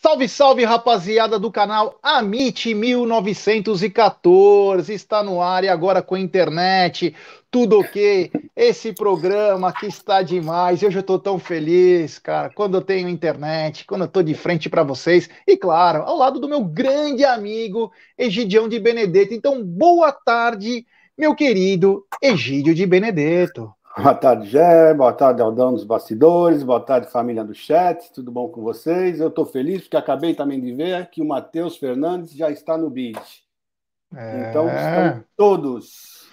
Salve, salve, rapaziada do canal Amit 1914. Está no ar e agora com a internet, tudo ok. Esse programa que está demais. Hoje eu estou tão feliz, cara, quando eu tenho internet, quando eu estou de frente para vocês. E claro, ao lado do meu grande amigo Egidião de Benedetto. Então, boa tarde, meu querido Egídio de Benedetto. Boa tarde, Gé. Boa tarde, Aldão dos bastidores. Boa tarde, família do chat. Tudo bom com vocês? Eu estou feliz porque acabei também de ver que o Matheus Fernandes já está no bid. É... Então, estão todos.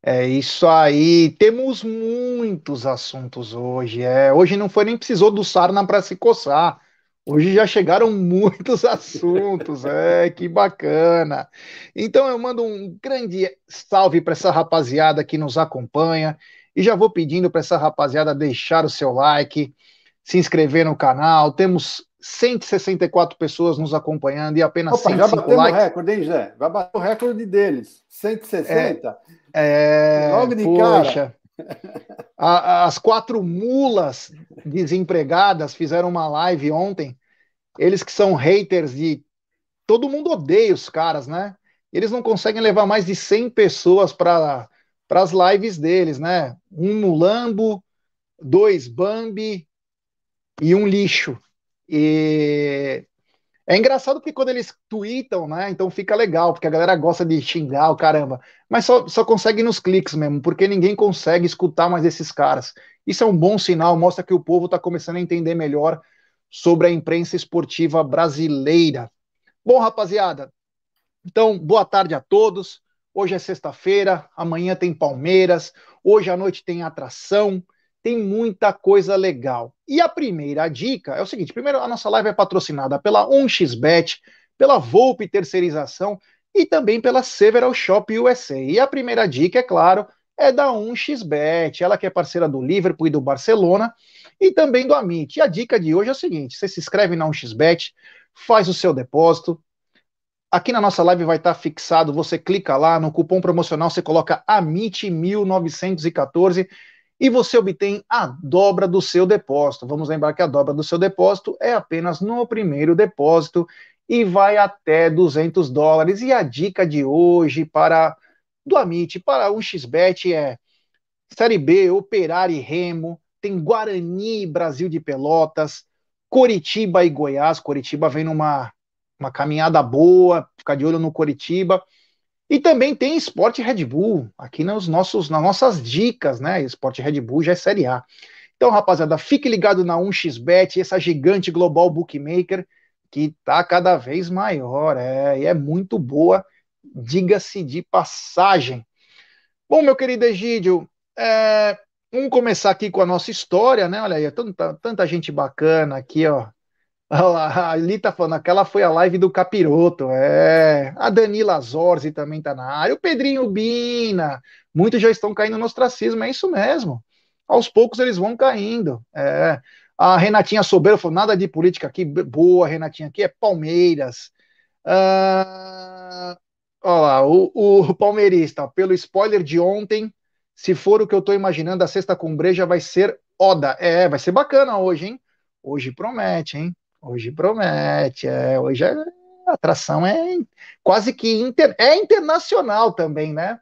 É isso aí. Temos muitos assuntos hoje. É, hoje não foi nem precisou do Sarna para se coçar. Hoje já chegaram muitos assuntos, é que bacana. Então eu mando um grande salve para essa rapaziada que nos acompanha e já vou pedindo para essa rapaziada deixar o seu like, se inscrever no canal. Temos 164 pessoas nos acompanhando e apenas Opa, 105 já batemos likes. o recorde, hein, Zé? Vai bater o recorde deles. 160. É, é Logo de poxa. cara. As quatro mulas desempregadas fizeram uma live ontem. Eles que são haters de. Todo mundo odeia os caras, né? Eles não conseguem levar mais de 100 pessoas para as lives deles, né? Um mulambo, dois Bambi e um lixo. E é engraçado porque quando eles tweetam, né? Então fica legal, porque a galera gosta de xingar o caramba. Mas só, só consegue nos cliques mesmo, porque ninguém consegue escutar mais esses caras. Isso é um bom sinal, mostra que o povo está começando a entender melhor sobre a imprensa esportiva brasileira. Bom, rapaziada, então boa tarde a todos. Hoje é sexta-feira, amanhã tem Palmeiras, hoje à noite tem atração tem muita coisa legal. E a primeira dica é o seguinte: primeiro, a nossa live é patrocinada pela 1xBet, pela Volpe Terceirização e também pela Several Shop USA. E a primeira dica, é claro, é da 1xBet, ela que é parceira do Liverpool e do Barcelona e também do Amit. E a dica de hoje é o seguinte: você se inscreve na 1xBet, faz o seu depósito. Aqui na nossa live vai estar fixado, você clica lá no cupom promocional, você coloca AMIT1914 e você obtém a dobra do seu depósito. Vamos lembrar que a dobra do seu depósito é apenas no primeiro depósito e vai até 200 dólares. E a dica de hoje para do Amit, para o XBET é Série B, Operário e Remo, tem Guarani e Brasil de Pelotas, Coritiba e Goiás. Coritiba vem numa uma caminhada boa, ficar de olho no Coritiba. E também tem Esporte Red Bull, aqui nos nossos, nas nossas dicas, né? Esporte Red Bull já é Série A. Então, rapaziada, fique ligado na 1xBet, essa gigante global bookmaker que tá cada vez maior, é, e é muito boa, diga-se de passagem. Bom, meu querido Egídio, é, vamos começar aqui com a nossa história, né? Olha aí, tanta, tanta gente bacana aqui, ó, a Ali tá falando, aquela foi a live do Capiroto, é. A Danila Zorzi também tá na área, o Pedrinho Bina, muitos já estão caindo no ostracismo, é isso mesmo. Aos poucos eles vão caindo. É. A Renatinha Sobeiro falou, nada de política aqui, boa, Renatinha, aqui é Palmeiras. Ah, olha lá, o, o palmeirista, pelo spoiler de ontem, se for o que eu tô imaginando, a sexta com breja vai ser Oda. É, vai ser bacana hoje, hein? Hoje promete, hein? Hoje promete, é, hoje a atração é quase que inter, é internacional também, né?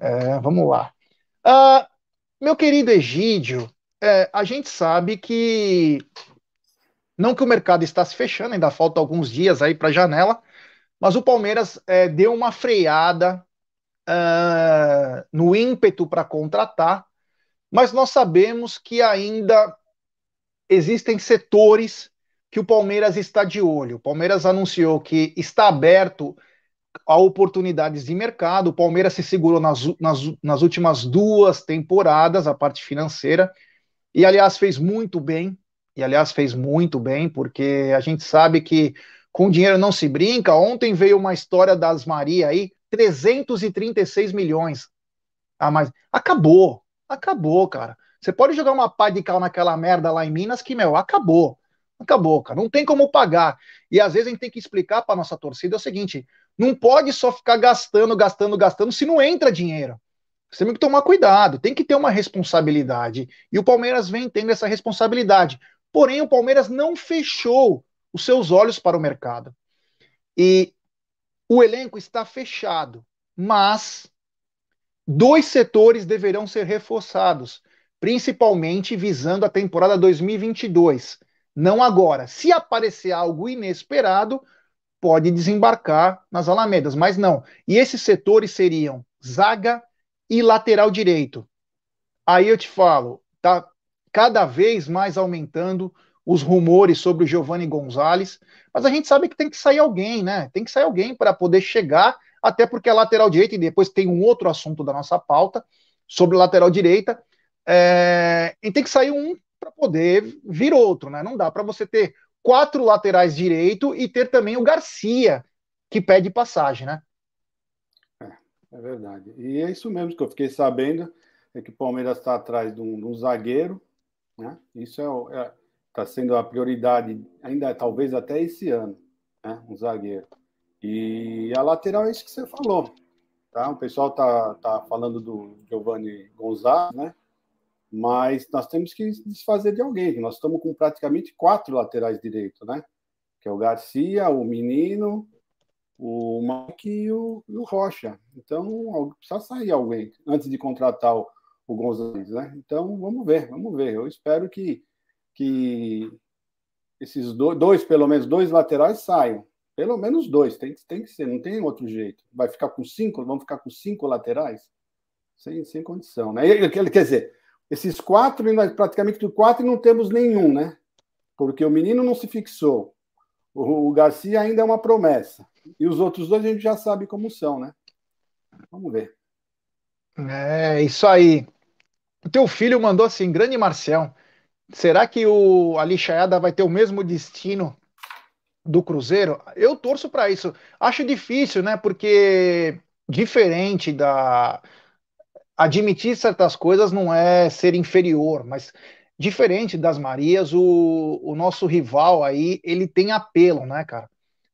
É, vamos lá. Uh, meu querido Egídio, é, a gente sabe que não que o mercado está se fechando, ainda falta alguns dias aí para a janela, mas o Palmeiras é, deu uma freada uh, no ímpeto para contratar, mas nós sabemos que ainda existem setores que o Palmeiras está de olho. O Palmeiras anunciou que está aberto a oportunidades de mercado. O Palmeiras se segurou nas, nas, nas últimas duas temporadas, a parte financeira, e aliás fez muito bem. E aliás fez muito bem, porque a gente sabe que com dinheiro não se brinca. Ontem veio uma história das Maria aí, 336 milhões. Ah, mas acabou, acabou, cara. Você pode jogar uma pá de cal naquela merda lá em Minas que, meu, acabou. Acabou, cara. Não tem como pagar. E às vezes a gente tem que explicar para nossa torcida o seguinte: não pode só ficar gastando, gastando, gastando se não entra dinheiro. Você tem que tomar cuidado, tem que ter uma responsabilidade. E o Palmeiras vem tendo essa responsabilidade. Porém, o Palmeiras não fechou os seus olhos para o mercado. E o elenco está fechado, mas dois setores deverão ser reforçados, principalmente visando a temporada 2022. Não agora. Se aparecer algo inesperado, pode desembarcar nas Alamedas, mas não. E esses setores seriam zaga e lateral direito. Aí eu te falo, tá cada vez mais aumentando os rumores sobre o Giovanni Gonzalez, mas a gente sabe que tem que sair alguém, né? Tem que sair alguém para poder chegar, até porque a lateral direita, e depois tem um outro assunto da nossa pauta sobre lateral direita, é, e tem que sair um para poder vir outro, né? Não dá para você ter quatro laterais direito e ter também o Garcia, que pede passagem, né? É, é verdade. E é isso mesmo que eu fiquei sabendo, é que o Palmeiras está atrás de um, de um, zagueiro, né? Isso está é, é tá sendo a prioridade, ainda talvez até esse ano, né? Um zagueiro. E a lateral é isso que você falou, tá? O pessoal tá, tá falando do Giovanni Gonzalez, né? Mas nós temos que desfazer de alguém. Nós estamos com praticamente quatro laterais direitos, né? Que é o Garcia, o Menino, o Mike e o, o Rocha. Então, precisa sair alguém antes de contratar o, o Gonzalez, né? Então, vamos ver, vamos ver. Eu espero que, que esses dois, dois, pelo menos dois laterais saiam. Pelo menos dois, tem, tem que ser, não tem outro jeito. Vai ficar com cinco? Vamos ficar com cinco laterais? Sem, sem condição, né? Quer dizer, esses quatro, praticamente quatro e não temos nenhum, né? Porque o menino não se fixou. O, o Garcia ainda é uma promessa. E os outros dois a gente já sabe como são, né? Vamos ver. É, isso aí. O teu filho mandou assim, grande Marcel. Será que o Alixaiada vai ter o mesmo destino do Cruzeiro? Eu torço para isso. Acho difícil, né? Porque diferente da admitir certas coisas não é ser inferior, mas diferente das Marias, o, o nosso rival aí, ele tem apelo, né, cara?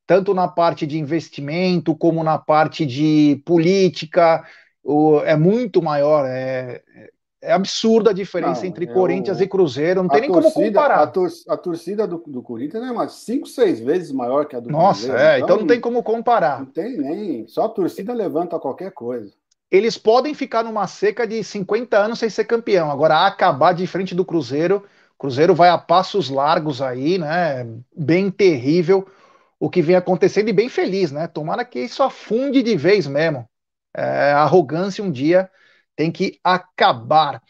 Tanto na parte de investimento, como na parte de política, o, é muito maior, é, é absurda a diferença não, entre é Corinthians o... e Cruzeiro, não tem nem torcida, como comparar. A, tor a torcida do, do, Corinthians é umas 5, 6 vezes maior que a do Nossa, Cruzeiro. Nossa, é, então, então não tem como comparar. Não tem nem, só a torcida levanta qualquer coisa eles podem ficar numa seca de 50 anos sem ser campeão. Agora, acabar de frente do Cruzeiro, Cruzeiro vai a passos largos aí, né? Bem terrível o que vem acontecendo e bem feliz, né? Tomara que isso afunde de vez mesmo. É, a arrogância um dia tem que acabar.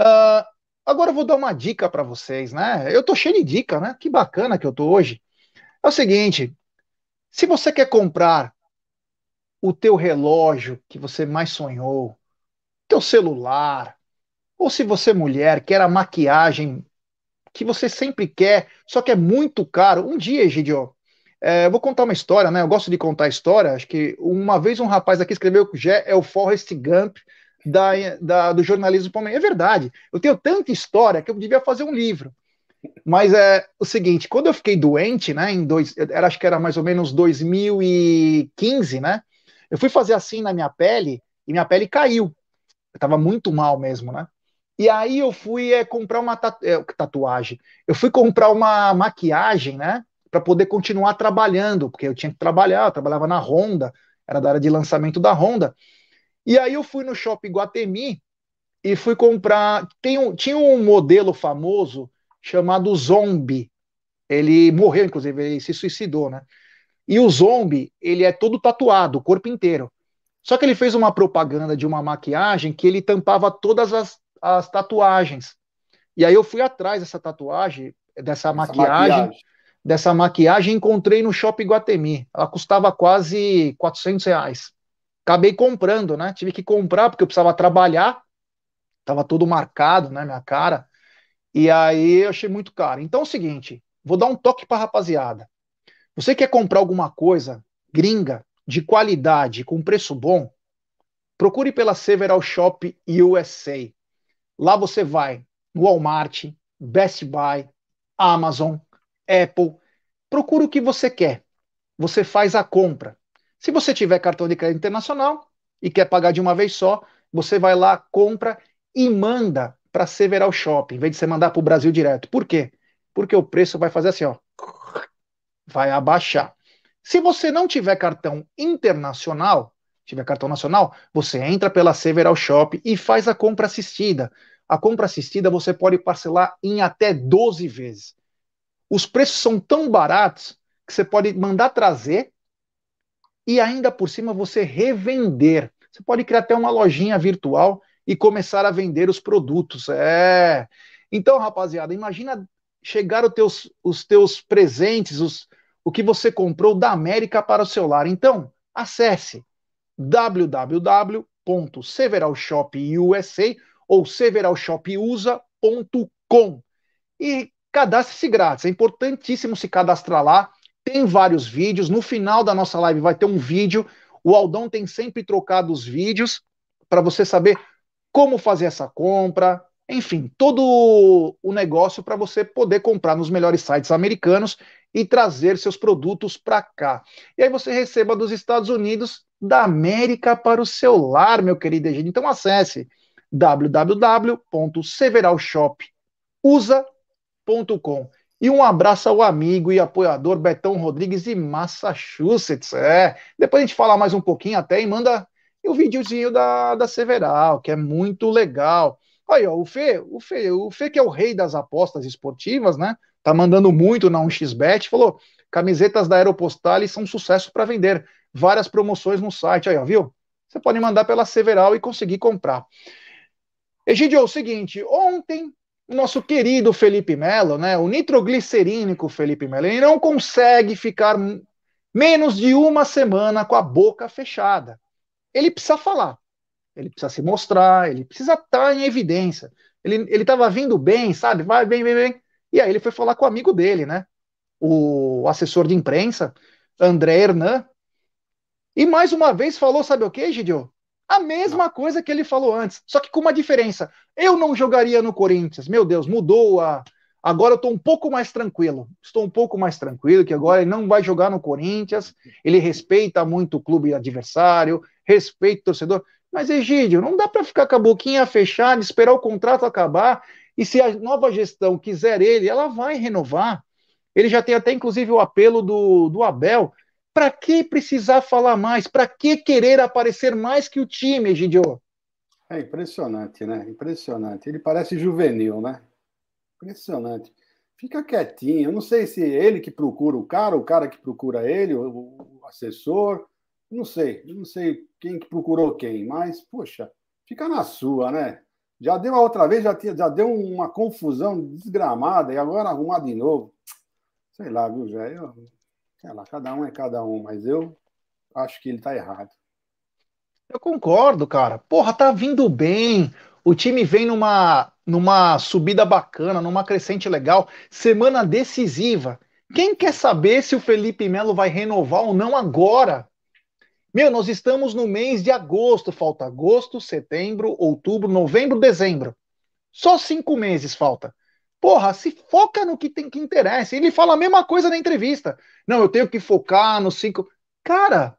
Uh, agora eu vou dar uma dica para vocês, né? Eu tô cheio de dica, né? Que bacana que eu tô hoje. É o seguinte: se você quer comprar o teu relógio que você mais sonhou, teu celular, ou se você é mulher, quer a maquiagem que você sempre quer, só que é muito caro. Um dia, Egidio, é, eu vou contar uma história, né? Eu gosto de contar história. Acho que uma vez um rapaz aqui escreveu que é o Forrest Gump da, da, do jornalismo palmeirense. É verdade. Eu tenho tanta história que eu devia fazer um livro. Mas é o seguinte, quando eu fiquei doente, né, em dois, era, acho que era mais ou menos 2015, né, eu fui fazer assim na minha pele e minha pele caiu. Eu tava muito mal mesmo, né? E aí eu fui é, comprar uma tatu é, tatuagem. Eu fui comprar uma maquiagem, né? Para poder continuar trabalhando, porque eu tinha que trabalhar, eu trabalhava na Honda, era da área de lançamento da Honda. E aí eu fui no shopping Guatemi e fui comprar. Tem um, tinha um modelo famoso chamado Zombie. Ele morreu, inclusive, ele se suicidou, né? E o Zombie, ele é todo tatuado, o corpo inteiro. Só que ele fez uma propaganda de uma maquiagem que ele tampava todas as, as tatuagens. E aí eu fui atrás dessa tatuagem, dessa maquiagem, maquiagem, dessa maquiagem, encontrei no Shopping Guatemi. Ela custava quase 400 reais. Acabei comprando, né? Tive que comprar porque eu precisava trabalhar. Tava todo marcado, né, minha cara. E aí eu achei muito caro. Então é o seguinte, vou dar um toque para rapaziada. Você quer comprar alguma coisa gringa, de qualidade, com preço bom? Procure pela Several Shop USA. Lá você vai no Walmart, Best Buy, Amazon, Apple. Procura o que você quer. Você faz a compra. Se você tiver cartão de crédito internacional e quer pagar de uma vez só, você vai lá, compra e manda para Several Shop, em vez de você mandar para o Brasil direto. Por quê? Porque o preço vai fazer assim, ó vai abaixar. Se você não tiver cartão internacional, tiver cartão nacional, você entra pela Several Shop e faz a compra assistida. A compra assistida você pode parcelar em até 12 vezes. Os preços são tão baratos que você pode mandar trazer e ainda por cima você revender. Você pode criar até uma lojinha virtual e começar a vender os produtos. É. Então, rapaziada, imagina chegar os teus, os teus presentes, os, o que você comprou da América para o seu lar. Então, acesse www.severalshopusa ou severalshopusa.com e cadastre-se grátis. É importantíssimo se cadastrar lá. Tem vários vídeos. No final da nossa live vai ter um vídeo. O Aldão tem sempre trocado os vídeos para você saber como fazer essa compra, enfim, todo o negócio para você poder comprar nos melhores sites americanos e trazer seus produtos para cá. E aí você receba dos Estados Unidos da América para o seu lar, meu querido Egídio. Então acesse www.severalshopusa.com. E um abraço ao amigo e apoiador Betão Rodrigues de Massachusetts. É, depois a gente fala mais um pouquinho até e manda o videozinho da, da Several, que é muito legal. Aí, ó, o Fê, o Fê, o Fê que é o rei das apostas esportivas, né? Tá mandando muito na 1xBet, falou: camisetas da Aeropostale são sucesso para vender. Várias promoções no site aí, ó, viu? Você pode mandar pela Several e conseguir comprar. Egidio, é o seguinte, ontem o nosso querido Felipe Melo, né, o nitroglicerínico Felipe Melo, ele não consegue ficar menos de uma semana com a boca fechada. Ele precisa falar ele precisa se mostrar, ele precisa estar em evidência. Ele estava vindo bem, sabe? Vai bem, bem, bem. E aí ele foi falar com o amigo dele, né? O assessor de imprensa, André Hernan. E mais uma vez falou, sabe o que, Gidio? A mesma coisa que ele falou antes, só que com uma diferença. Eu não jogaria no Corinthians. Meu Deus, mudou a. Agora eu estou um pouco mais tranquilo. Estou um pouco mais tranquilo, que agora ele não vai jogar no Corinthians. Ele respeita muito o clube adversário, respeita o torcedor. Mas, Egídio, não dá para ficar com a boquinha fechada, esperar o contrato acabar, e se a nova gestão quiser ele, ela vai renovar. Ele já tem até, inclusive, o apelo do, do Abel. Para que precisar falar mais? Para que querer aparecer mais que o time, Egidio? É impressionante, né? Impressionante. Ele parece juvenil, né? Impressionante. Fica quietinho. Eu não sei se ele que procura o cara, o cara que procura ele, o, assessor. Não sei, não sei quem que procurou quem, mas, poxa, fica na sua, né? Já deu a outra vez, já, tinha, já deu uma confusão desgramada e agora arrumar de novo. Sei lá, viu? Eu, sei lá, cada um é cada um, mas eu acho que ele tá errado. Eu concordo, cara. Porra, tá vindo bem. O time vem numa, numa subida bacana, numa crescente legal. Semana decisiva. Quem quer saber se o Felipe Melo vai renovar ou não agora? Meu, nós estamos no mês de agosto, falta agosto, setembro, outubro, novembro, dezembro. Só cinco meses falta. Porra, se foca no que tem que interessa. Ele fala a mesma coisa na entrevista. Não, eu tenho que focar nos cinco. Cara,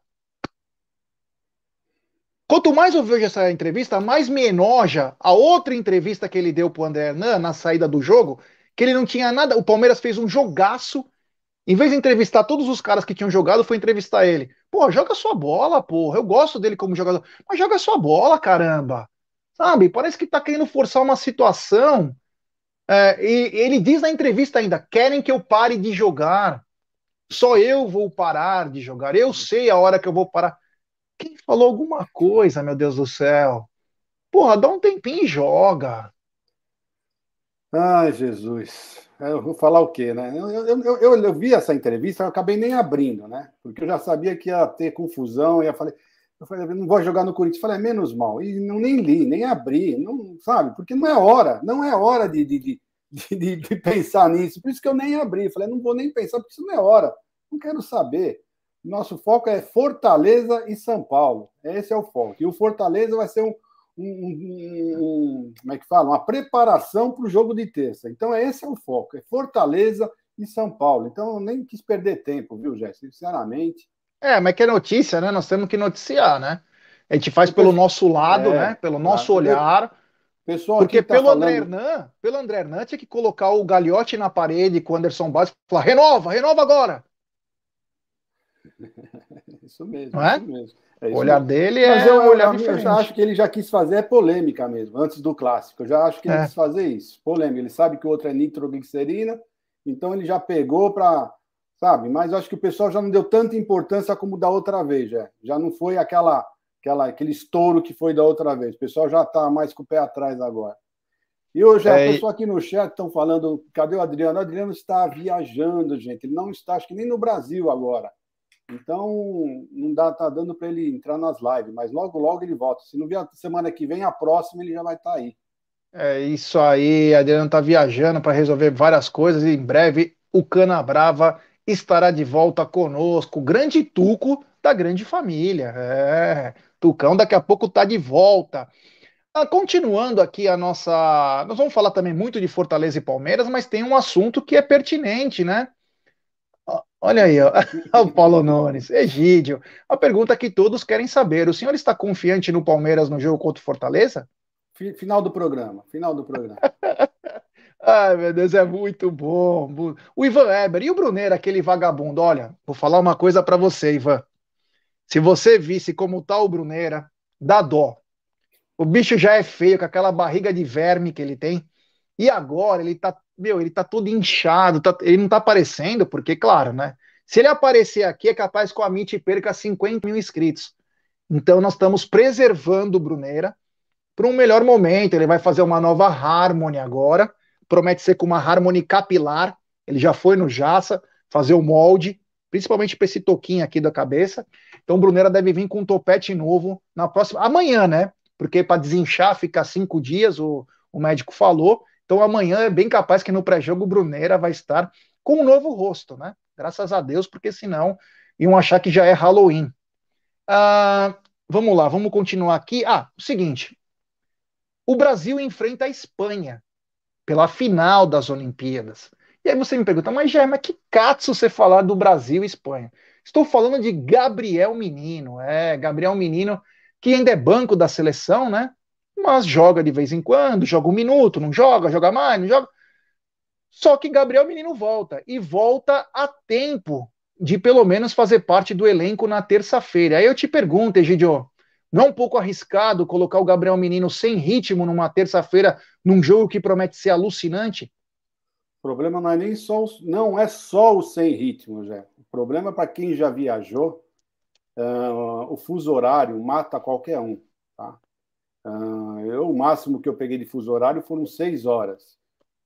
quanto mais eu vejo essa entrevista, mais me enoja a outra entrevista que ele deu pro André Hernan na saída do jogo, que ele não tinha nada. O Palmeiras fez um jogaço. Em vez de entrevistar todos os caras que tinham jogado, foi entrevistar ele. Pô, joga sua bola, porra. Eu gosto dele como jogador. Mas joga sua bola, caramba. Sabe? Parece que está querendo forçar uma situação. É, e ele diz na entrevista ainda: querem que eu pare de jogar. Só eu vou parar de jogar. Eu sei a hora que eu vou parar. Quem falou alguma coisa, meu Deus do céu? Porra, dá um tempinho e joga. Ai, Jesus. Eu vou falar o quê, né? Eu, eu, eu, eu, vi essa entrevista, eu acabei nem abrindo, né? Porque eu já sabia que ia ter confusão, ia falei, eu falei, não vou jogar no Corinthians. Falei, é menos mal. E não nem li, nem abri, não, sabe? Porque não é hora, não é hora de, de, de, de, de pensar nisso. Por isso que eu nem abri. Falei, não vou nem pensar, porque isso não é hora. Não quero saber. Nosso foco é Fortaleza e São Paulo. Esse é o foco. E o Fortaleza vai ser um, um, um, como é que fala? Uma preparação para o jogo de terça. Então, esse é o foco: é Fortaleza e São Paulo. Então, eu nem quis perder tempo, viu, Jéssica? Sinceramente. É, mas que é notícia, né? Nós temos que noticiar, né? A gente faz pelo nosso lado, é, né? Pelo nosso olhar. Pessoal Porque tá pelo falando... André Hernan, pelo André Hernan tinha que colocar o galhote na parede com o Anderson Bastos e falar: renova, renova agora. isso mesmo, é? isso mesmo. É o olhar dele é Mas eu, um olhar. Eu já acho que ele já quis fazer é polêmica mesmo, antes do clássico. Eu já acho que ele é. quis fazer isso, polêmica. Ele sabe que o outro é nitroglicerina, então ele já pegou para, sabe? Mas eu acho que o pessoal já não deu tanta importância como da outra vez, já. Já não foi aquela, aquela, aquele estouro que foi da outra vez. O pessoal já está mais com o pé atrás agora. E hoje é, a pessoa aqui no chat estão falando, cadê o Adriano? O Adriano está viajando, gente. Ele não está, acho que nem no Brasil agora. Então, não dá, tá dando para ele entrar nas lives, mas logo, logo ele volta. Se não vier semana que vem, a próxima ele já vai estar tá aí. É isso aí, Adriano está viajando para resolver várias coisas e em breve o Cana Brava estará de volta conosco. Grande Tuco da grande família. É, Tucão daqui a pouco está de volta. Ah, continuando aqui a nossa. Nós vamos falar também muito de Fortaleza e Palmeiras, mas tem um assunto que é pertinente, né? Olha aí, ó. o Paulo Nunes, Egídio. A pergunta que todos querem saber: o senhor está confiante no Palmeiras no jogo contra o Fortaleza? Final do programa, final do programa. Ai, meu Deus, é muito bom. O Ivan Eber e o Brunner, aquele vagabundo. Olha, vou falar uma coisa para você, Ivan. Se você visse como tá o Brunera, dá dó. O bicho já é feio com aquela barriga de verme que ele tem. E agora ele tá meu, ele tá todo inchado, tá, ele não tá aparecendo, porque, claro, né? Se ele aparecer aqui, é capaz que o Amit perca 50 mil inscritos. Então, nós estamos preservando o Bruneira para um melhor momento. Ele vai fazer uma nova Harmony agora. Promete ser com uma Harmony capilar. Ele já foi no Jaça fazer o molde, principalmente para esse toquinho aqui da cabeça. Então, o Bruneira deve vir com um topete novo na próxima. Amanhã, né? Porque para desinchar fica cinco dias, o, o médico falou. Então amanhã é bem capaz que no pré-jogo o Brunera vai estar com um novo rosto, né? Graças a Deus, porque senão iam achar que já é Halloween. Ah, vamos lá, vamos continuar aqui. Ah, o seguinte: o Brasil enfrenta a Espanha pela final das Olimpíadas. E aí você me pergunta, mas mas que catso você falar do Brasil e Espanha? Estou falando de Gabriel Menino, é, Gabriel Menino, que ainda é banco da seleção, né? Mas joga de vez em quando, joga um minuto, não joga, joga mais, não joga. Só que Gabriel Menino volta e volta a tempo de pelo menos fazer parte do elenco na terça-feira. Aí eu te pergunto, Egidio, não é um pouco arriscado colocar o Gabriel Menino sem ritmo numa terça-feira num jogo que promete ser alucinante? O problema não é nem só o, não é só o sem ritmo, já. O problema é para quem já viajou, uh, o fuso horário mata qualquer um, eu, o máximo que eu peguei de fuso horário foram seis horas.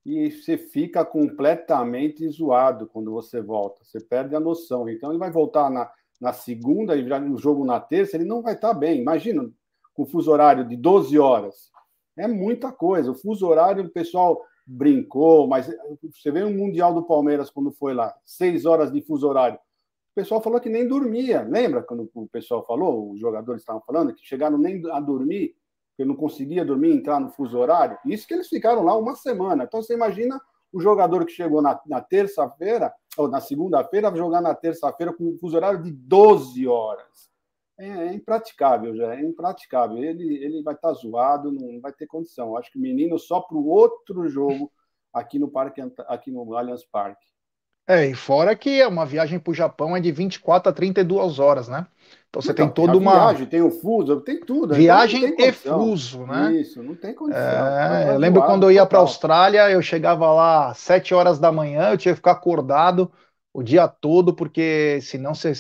E você fica completamente zoado quando você volta. Você perde a noção. Então, ele vai voltar na, na segunda e no jogo na terça, ele não vai estar bem. Imagina, com fuso horário de 12 horas. É muita coisa. O fuso horário, o pessoal brincou, mas você vê o Mundial do Palmeiras quando foi lá, seis horas de fuso horário. O pessoal falou que nem dormia. Lembra quando o pessoal falou, os jogadores estavam falando, que chegaram nem a dormir eu não conseguia dormir, entrar no fuso horário. Isso que eles ficaram lá uma semana. Então você imagina o jogador que chegou na, na terça-feira, ou na segunda-feira, jogar na terça-feira com um fuso horário de 12 horas. É, é, impraticável, já é impraticável. Ele, ele vai estar zoado, não vai ter condição. Acho que o menino só para o outro jogo aqui no parque, aqui no Allianz Parque. É, e fora que é uma viagem para o Japão é de 24 a 32 horas, né? Então você então, tem toda uma. Viagem, tem o fuso, tem tudo. Então viagem então e fuso, né? Isso, não tem condição. É, eu lembro quando eu ia para a Austrália, eu chegava lá às 7 horas da manhã, eu tinha que ficar acordado o dia todo, porque senão você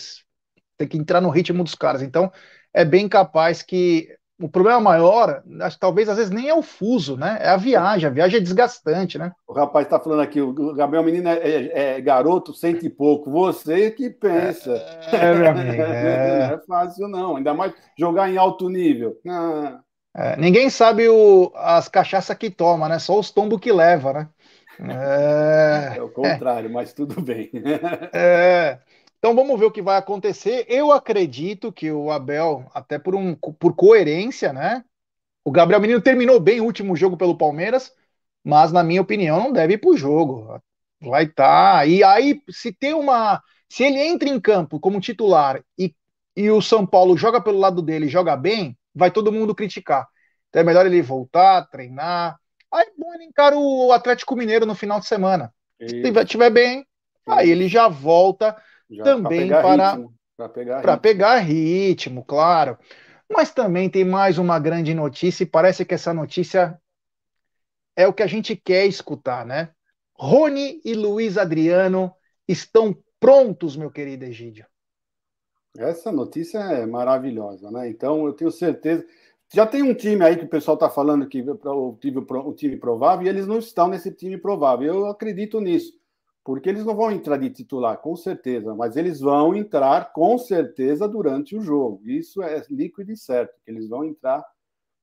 tem que entrar no ritmo dos caras. Então, é bem capaz que o problema maior, acho, talvez às vezes nem é o fuso, né? É a viagem. A viagem é desgastante, né? O rapaz está falando aqui, o Gabriel Menino é, é, é, garoto, cento e pouco. Você que pensa. É, meu amigo. É. Não é fácil, não. Ainda mais jogar em alto nível. Ah. É, ninguém sabe o, as cachaças que toma, né? Só os tombos que leva, né? É, é o contrário, mas tudo bem. É. Então vamos ver o que vai acontecer. Eu acredito que o Abel, até por, um, por coerência, né? O Gabriel Menino terminou bem o último jogo pelo Palmeiras, mas na minha opinião não deve ir para o jogo. Vai estar. Tá. E aí, se tem uma. Se ele entra em campo como titular e, e o São Paulo joga pelo lado dele joga bem, vai todo mundo criticar. Então é melhor ele voltar, treinar. Aí é bom ele encara o Atlético Mineiro no final de semana. Se estiver bem, aí ele já volta já também para para pegar, ritmo. pegar ritmo, claro. Mas também tem mais uma grande notícia e parece que essa notícia é o que a gente quer escutar, né? Rony e Luiz Adriano estão prontos, meu querido Egídio. Essa notícia é maravilhosa, né? Então eu tenho certeza. Já tem um time aí que o pessoal está falando que o time, o time provável e eles não estão nesse time provável. Eu acredito nisso porque eles não vão entrar de titular, com certeza, mas eles vão entrar com certeza durante o jogo. Isso é líquido e certo, que eles vão entrar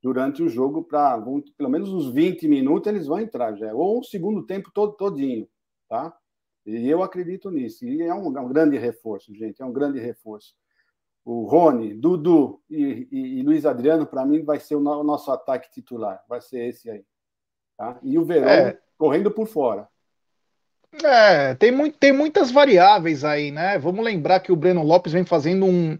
durante o jogo para pelo menos uns 20 minutos eles vão entrar já, ou o segundo tempo todo todinho, tá? E eu acredito nisso. E é um, é um grande reforço, gente, é um grande reforço. O Rony, Dudu e, e, e Luiz Adriano, para mim, vai ser o, no, o, nosso ataque titular. Vai ser esse aí. Tá? E o Verão é. correndo por fora. É, tem, muito, tem muitas variáveis aí, né? Vamos lembrar que o Breno Lopes vem fazendo um,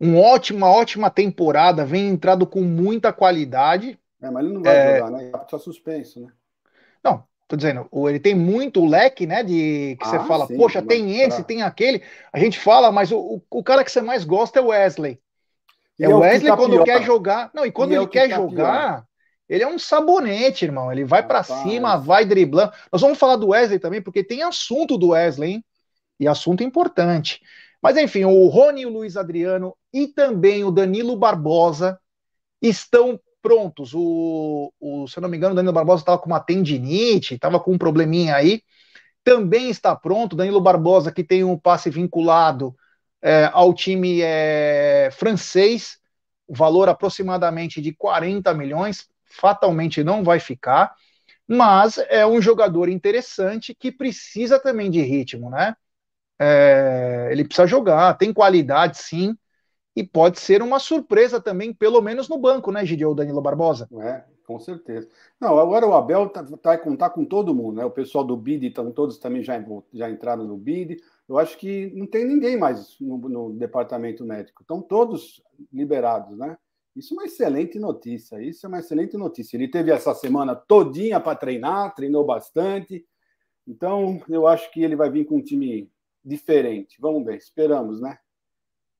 um ótimo, uma ótima temporada, vem entrado com muita qualidade. É, mas ele não vai é... jogar, né? Tá suspenso, né? Não, tô dizendo, ele tem muito leque, né? De que ah, você fala, sim, poxa, tem esse, tem aquele. A gente fala, mas o, o, cara que você mais gosta é o Wesley. E é o Wesley tá quando pior. quer jogar. Não, e quando e ele é quer tá jogar, pior. Ele é um sabonete, irmão. Ele vai para cima, vai driblando. Nós vamos falar do Wesley também, porque tem assunto do Wesley, hein? E assunto importante. Mas enfim, o Rony o Luiz Adriano e também o Danilo Barbosa estão prontos. O, o se eu não me engano, o Danilo Barbosa estava com uma tendinite, estava com um probleminha aí. Também está pronto. Danilo Barbosa, que tem um passe vinculado é, ao time é, francês, valor aproximadamente de 40 milhões fatalmente não vai ficar, mas é um jogador interessante que precisa também de ritmo, né? É, ele precisa jogar, tem qualidade sim, e pode ser uma surpresa também, pelo menos no banco, né, Gideon Danilo Barbosa? É, com certeza. Não, agora o Abel tá, tá, tá com todo mundo, né? O pessoal do BID, então, todos também já, já entraram no BID. Eu acho que não tem ninguém mais no, no departamento médico. Estão todos liberados, né? Isso é uma excelente notícia. Isso é uma excelente notícia. Ele teve essa semana todinha para treinar, treinou bastante. Então, eu acho que ele vai vir com um time diferente. Vamos ver, esperamos, né?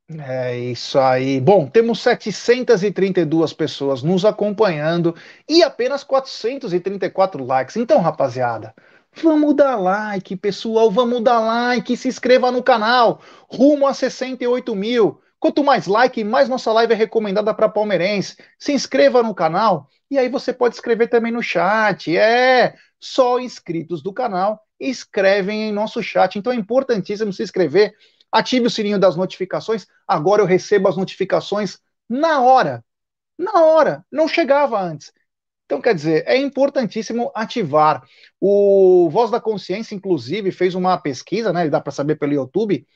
É isso aí. Bom, temos 732 pessoas nos acompanhando e apenas 434 likes. Então, rapaziada, vamos dar like, pessoal, vamos dar like, se inscreva no canal, rumo a 68 mil. Quanto mais like, mais nossa live é recomendada para palmeirense. Se inscreva no canal e aí você pode escrever também no chat. É, só inscritos do canal escrevem em nosso chat. Então é importantíssimo se inscrever. Ative o sininho das notificações. Agora eu recebo as notificações na hora. Na hora. Não chegava antes. Então, quer dizer, é importantíssimo ativar. O Voz da Consciência, inclusive, fez uma pesquisa, né? Dá para saber pelo YouTube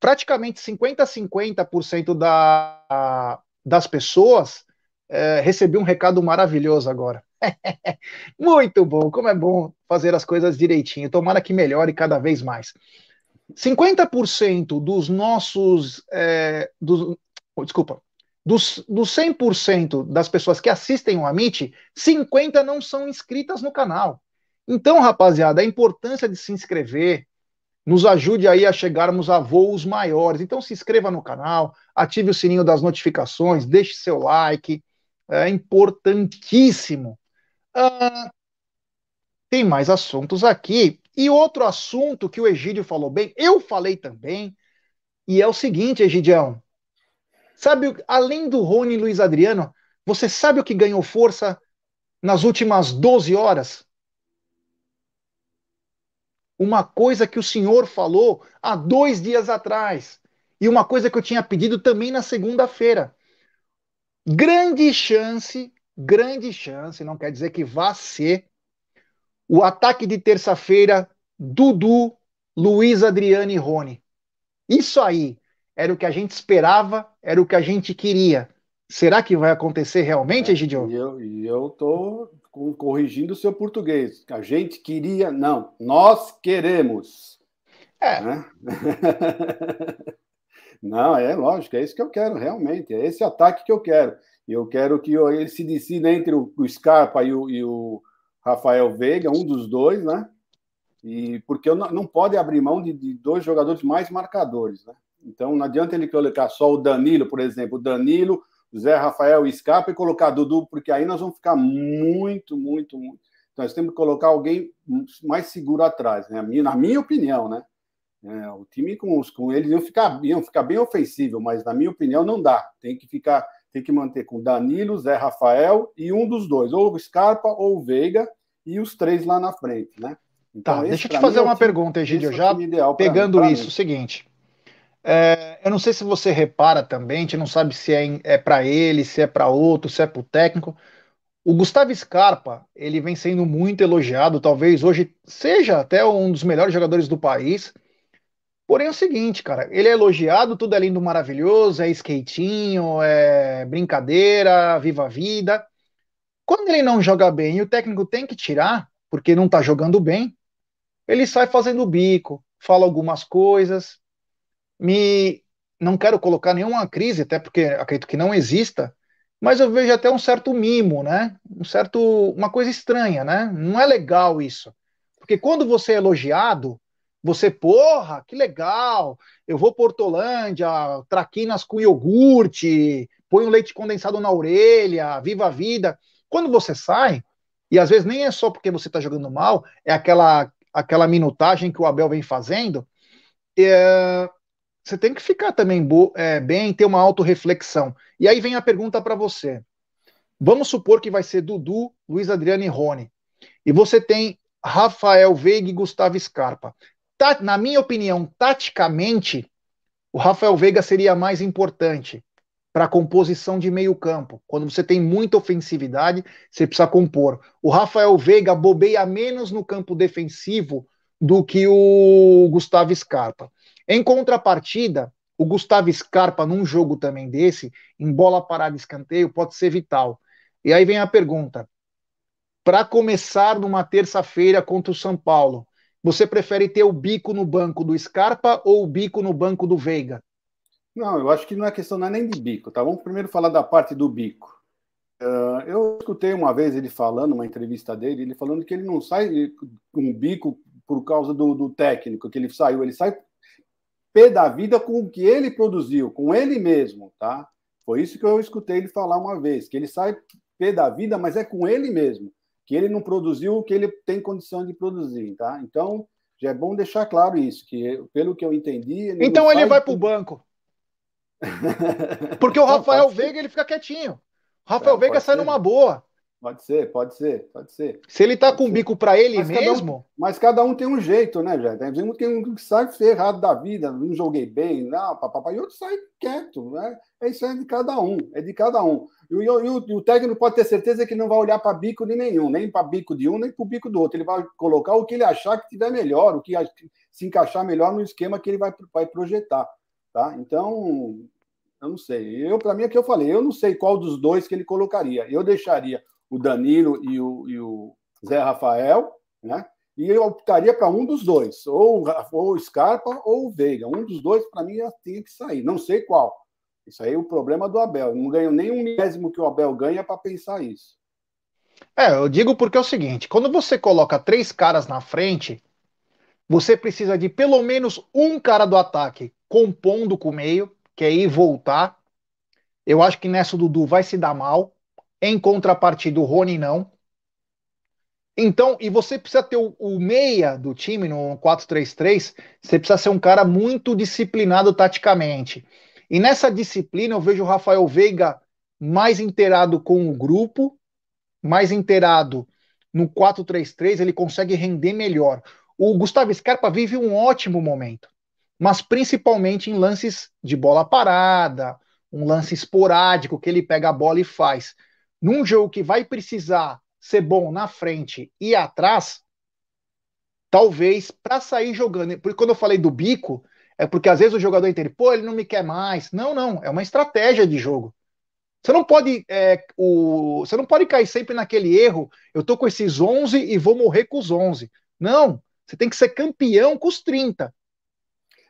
praticamente 50% a 50% da, das pessoas é, recebi um recado maravilhoso agora. Muito bom, como é bom fazer as coisas direitinho. Tomara que melhore cada vez mais. 50% dos nossos. É, dos, oh, desculpa. Dos, dos 100% das pessoas que assistem o Amit, 50% não são inscritas no canal. Então, rapaziada, a importância de se inscrever, nos ajude aí a chegarmos a voos maiores. Então se inscreva no canal, ative o sininho das notificações, deixe seu like, é importantíssimo. Ah, tem mais assuntos aqui. E outro assunto que o Egídio falou bem, eu falei também, e é o seguinte, Egidião. Sabe, além do Rony e Luiz Adriano, você sabe o que ganhou força nas últimas 12 horas? Uma coisa que o senhor falou há dois dias atrás. E uma coisa que eu tinha pedido também na segunda-feira. Grande chance, grande chance, não quer dizer que vá ser, o ataque de terça-feira, Dudu, Luiz Adriano e Rony. Isso aí era o que a gente esperava, era o que a gente queria. Será que vai acontecer realmente, Egidio? E eu, e eu tô corrigindo o seu português. A gente queria, não, nós queremos. É. Né? não, é lógico, é isso que eu quero, realmente. É esse ataque que eu quero. Eu quero que ele se decida entre o, Scarpa e o, e o Rafael Veiga, um dos dois, né? E porque não, não pode abrir mão de, de, dois jogadores mais marcadores, né? Então não adianta ele colocar só o Danilo, por exemplo, o Danilo, Zé Rafael e Scarpa e colocar Dudu, porque aí nós vamos ficar muito, muito, muito. Então, nós temos que colocar alguém mais seguro atrás, né? Na minha opinião, né? É, o time com, os, com eles iam ficar, iam ficar bem ofensivo, mas na minha opinião não dá. Tem que ficar, tem que manter com Danilo, Zé Rafael e um dos dois, ou o Scarpa ou o Veiga, e os três lá na frente, né? Então, tá, deixa eu te fazer é uma time, pergunta, Egídio, já pegando pra, pra isso, mim. o seguinte. É, eu não sei se você repara também, a gente não sabe se é, é para ele, se é para outro, se é para o técnico. O Gustavo Scarpa, ele vem sendo muito elogiado, talvez hoje seja até um dos melhores jogadores do país. Porém é o seguinte, cara, ele é elogiado, tudo é lindo, maravilhoso, é skatinho, é brincadeira, viva a vida. Quando ele não joga bem e o técnico tem que tirar, porque não está jogando bem, ele sai fazendo bico, fala algumas coisas. Me não quero colocar nenhuma crise, até porque acredito que não exista, mas eu vejo até um certo mimo, né? Um certo uma coisa estranha, né? Não é legal isso. Porque quando você é elogiado, você, porra, que legal, eu vou Portolândia, traquinas com iogurte, põe um leite condensado na orelha, viva a vida. Quando você sai, e às vezes nem é só porque você está jogando mal, é aquela, aquela minutagem que o Abel vem fazendo, é, você tem que ficar também é, bem, ter uma autorreflexão. E aí vem a pergunta para você. Vamos supor que vai ser Dudu, Luiz Adriano e Rony. E você tem Rafael Veiga e Gustavo Scarpa. Tá, na minha opinião, taticamente, o Rafael Veiga seria mais importante para a composição de meio campo. Quando você tem muita ofensividade, você precisa compor. O Rafael Veiga bobeia menos no campo defensivo do que o Gustavo Scarpa. Em contrapartida, o Gustavo Scarpa, num jogo também desse, em bola parada escanteio, pode ser vital. E aí vem a pergunta: para começar numa terça-feira contra o São Paulo, você prefere ter o bico no banco do Scarpa ou o bico no banco do Veiga? Não, eu acho que não é questão não é nem de bico, tá? Vamos primeiro falar da parte do bico. Uh, eu escutei uma vez ele falando, uma entrevista dele, ele falando que ele não sai com bico por causa do, do, técnico, que ele saiu, ele sai pé da vida com o que ele produziu, com ele mesmo, tá? Foi isso que eu escutei ele falar uma vez, que ele sai pé da vida, mas é com ele mesmo, que ele não produziu o que ele tem condição de produzir, tá? Então, já é bom deixar claro isso, que pelo que eu entendi... Ele então ele vai para o banco. Porque o Rafael Veiga ele fica quietinho. O Rafael é, Veiga sai ser. numa boa. Pode ser, pode ser, pode ser. Se ele tá pode com o bico para ele mas mesmo. Cada um, mas cada um tem um jeito, né, já? Tem um que sai ferrado da vida, não joguei bem, não, papapá, e outro sai quieto, né? É isso é de cada um, é de cada um. E, e, e, o, técnico pode ter certeza que não vai olhar para bico de nenhum, nem para bico de um, nem para o bico do outro. Ele vai colocar o que ele achar que tiver melhor, o que se encaixar melhor no esquema que ele vai, vai projetar. Tá? Então, eu não sei. Eu, para mim, é que eu falei, eu não sei qual dos dois que ele colocaria. Eu deixaria o Danilo e o, e o Zé Rafael, né? E eu optaria para um dos dois, ou, ou o Scarpa ou o Veiga. Um dos dois, para mim, tinha que sair. Não sei qual. Isso aí é o problema do Abel. Eu não ganho nem um milésimo que o Abel ganha para pensar isso. É, eu digo porque é o seguinte: quando você coloca três caras na frente, Você precisa de pelo menos um cara do ataque compondo com o meio, que é ir voltar. Eu acho que nessa o Dudu vai se dar mal. Em contrapartida, o Rony não. Então, e você precisa ter o, o meia do time no 4-3-3, você precisa ser um cara muito disciplinado taticamente. E nessa disciplina eu vejo o Rafael Veiga mais inteirado com o grupo, mais inteirado no 4-3-3, ele consegue render melhor. O Gustavo Scarpa vive um ótimo momento, mas principalmente em lances de bola parada, um lance esporádico que ele pega a bola e faz. Num jogo que vai precisar ser bom na frente e atrás, talvez para sair jogando. Porque quando eu falei do bico, é porque às vezes o jogador entende, pô, ele não me quer mais. Não, não, é uma estratégia de jogo. Você não pode é, o, você não pode cair sempre naquele erro. Eu tô com esses 11 e vou morrer com os 11. Não, você tem que ser campeão com os 30.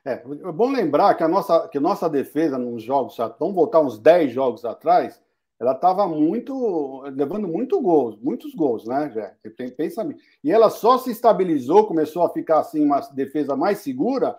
É, é bom lembrar que a nossa, que nossa defesa nos jogos, vamos voltar uns 10 jogos atrás, ela estava muito levando muito gols, muitos gols, né, Jé? Pensa E ela só se estabilizou, começou a ficar assim uma defesa mais segura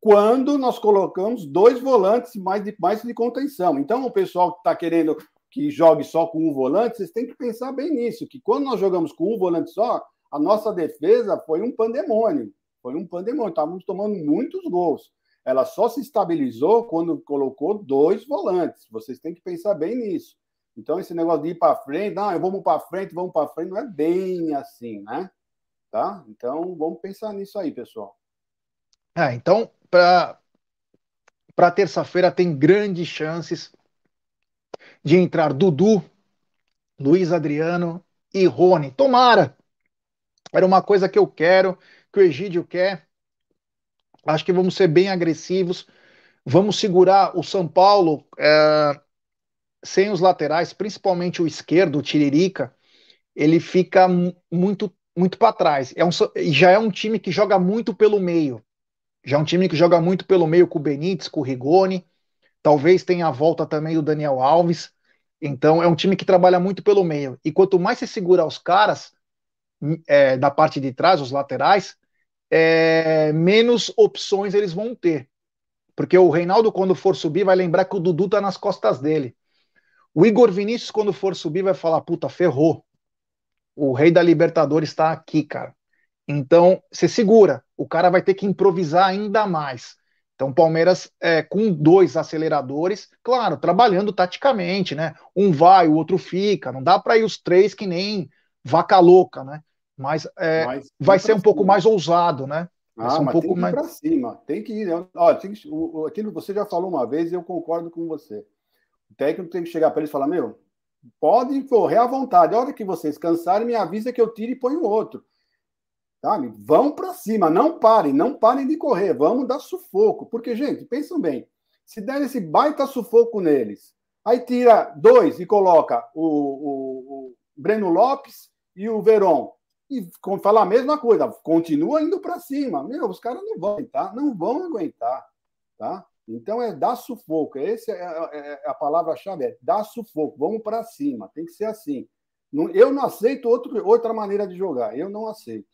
quando nós colocamos dois volantes mais de, mais de contenção. Então, o pessoal que está querendo que jogue só com um volante, vocês têm que pensar bem nisso, que quando nós jogamos com um volante só, a nossa defesa foi um pandemônio. Foi um pandemônio, estávamos tomando muitos gols. Ela só se estabilizou quando colocou dois volantes. Vocês têm que pensar bem nisso. Então, esse negócio de ir para frente, não, vamos para frente, vamos para frente, não é bem assim, né? Tá? Então, vamos pensar nisso aí, pessoal. Ah, então, para terça-feira tem grandes chances de entrar Dudu, Luiz Adriano e Rony. Tomara! Era uma coisa que eu quero, que o Egídio quer. Acho que vamos ser bem agressivos. Vamos segurar o São Paulo é, sem os laterais, principalmente o esquerdo, o Tiririca. Ele fica muito, muito para trás. É um, já é um time que joga muito pelo meio. Já é um time que joga muito pelo meio com o Benítez, com o Rigoni. Talvez tenha a volta também do Daniel Alves. Então é um time que trabalha muito pelo meio. E quanto mais você segura os caras é, da parte de trás, os laterais, é, menos opções eles vão ter. Porque o Reinaldo, quando for subir, vai lembrar que o Dudu tá nas costas dele. O Igor Vinícius, quando for subir, vai falar: puta, ferrou. O rei da Libertadores está aqui, cara. Então, você segura. O cara vai ter que improvisar ainda mais. Então, Palmeiras é, com dois aceleradores, claro, trabalhando taticamente, né? Um vai, o outro fica. Não dá para ir os três que nem vaca louca, né? Mas, é, mas vai ser um cima. pouco mais ousado, né? Vai ah, um mas pouco tem que ir mais... para cima, tem que ir. Olha, tem que, o, aquilo você já falou uma vez e eu concordo com você. O técnico tem que chegar para eles e falar: Meu, podem correr à vontade. A hora que vocês cansarem, me avisa que eu tiro e ponho outro. Sabe? Vão para cima, não parem, não parem de correr, vamos dar sufoco. Porque, gente, pensam bem, se der esse baita sufoco neles, aí tira dois e coloca o, o, o Breno Lopes e o Veron, e fala a mesma coisa, continua indo para cima. Meu, os caras não vão aguentar, não vão aguentar, tá? Então é dar sufoco, essa é, é, é a palavra-chave, é dar sufoco, vamos para cima, tem que ser assim. Eu não aceito outro, outra maneira de jogar, eu não aceito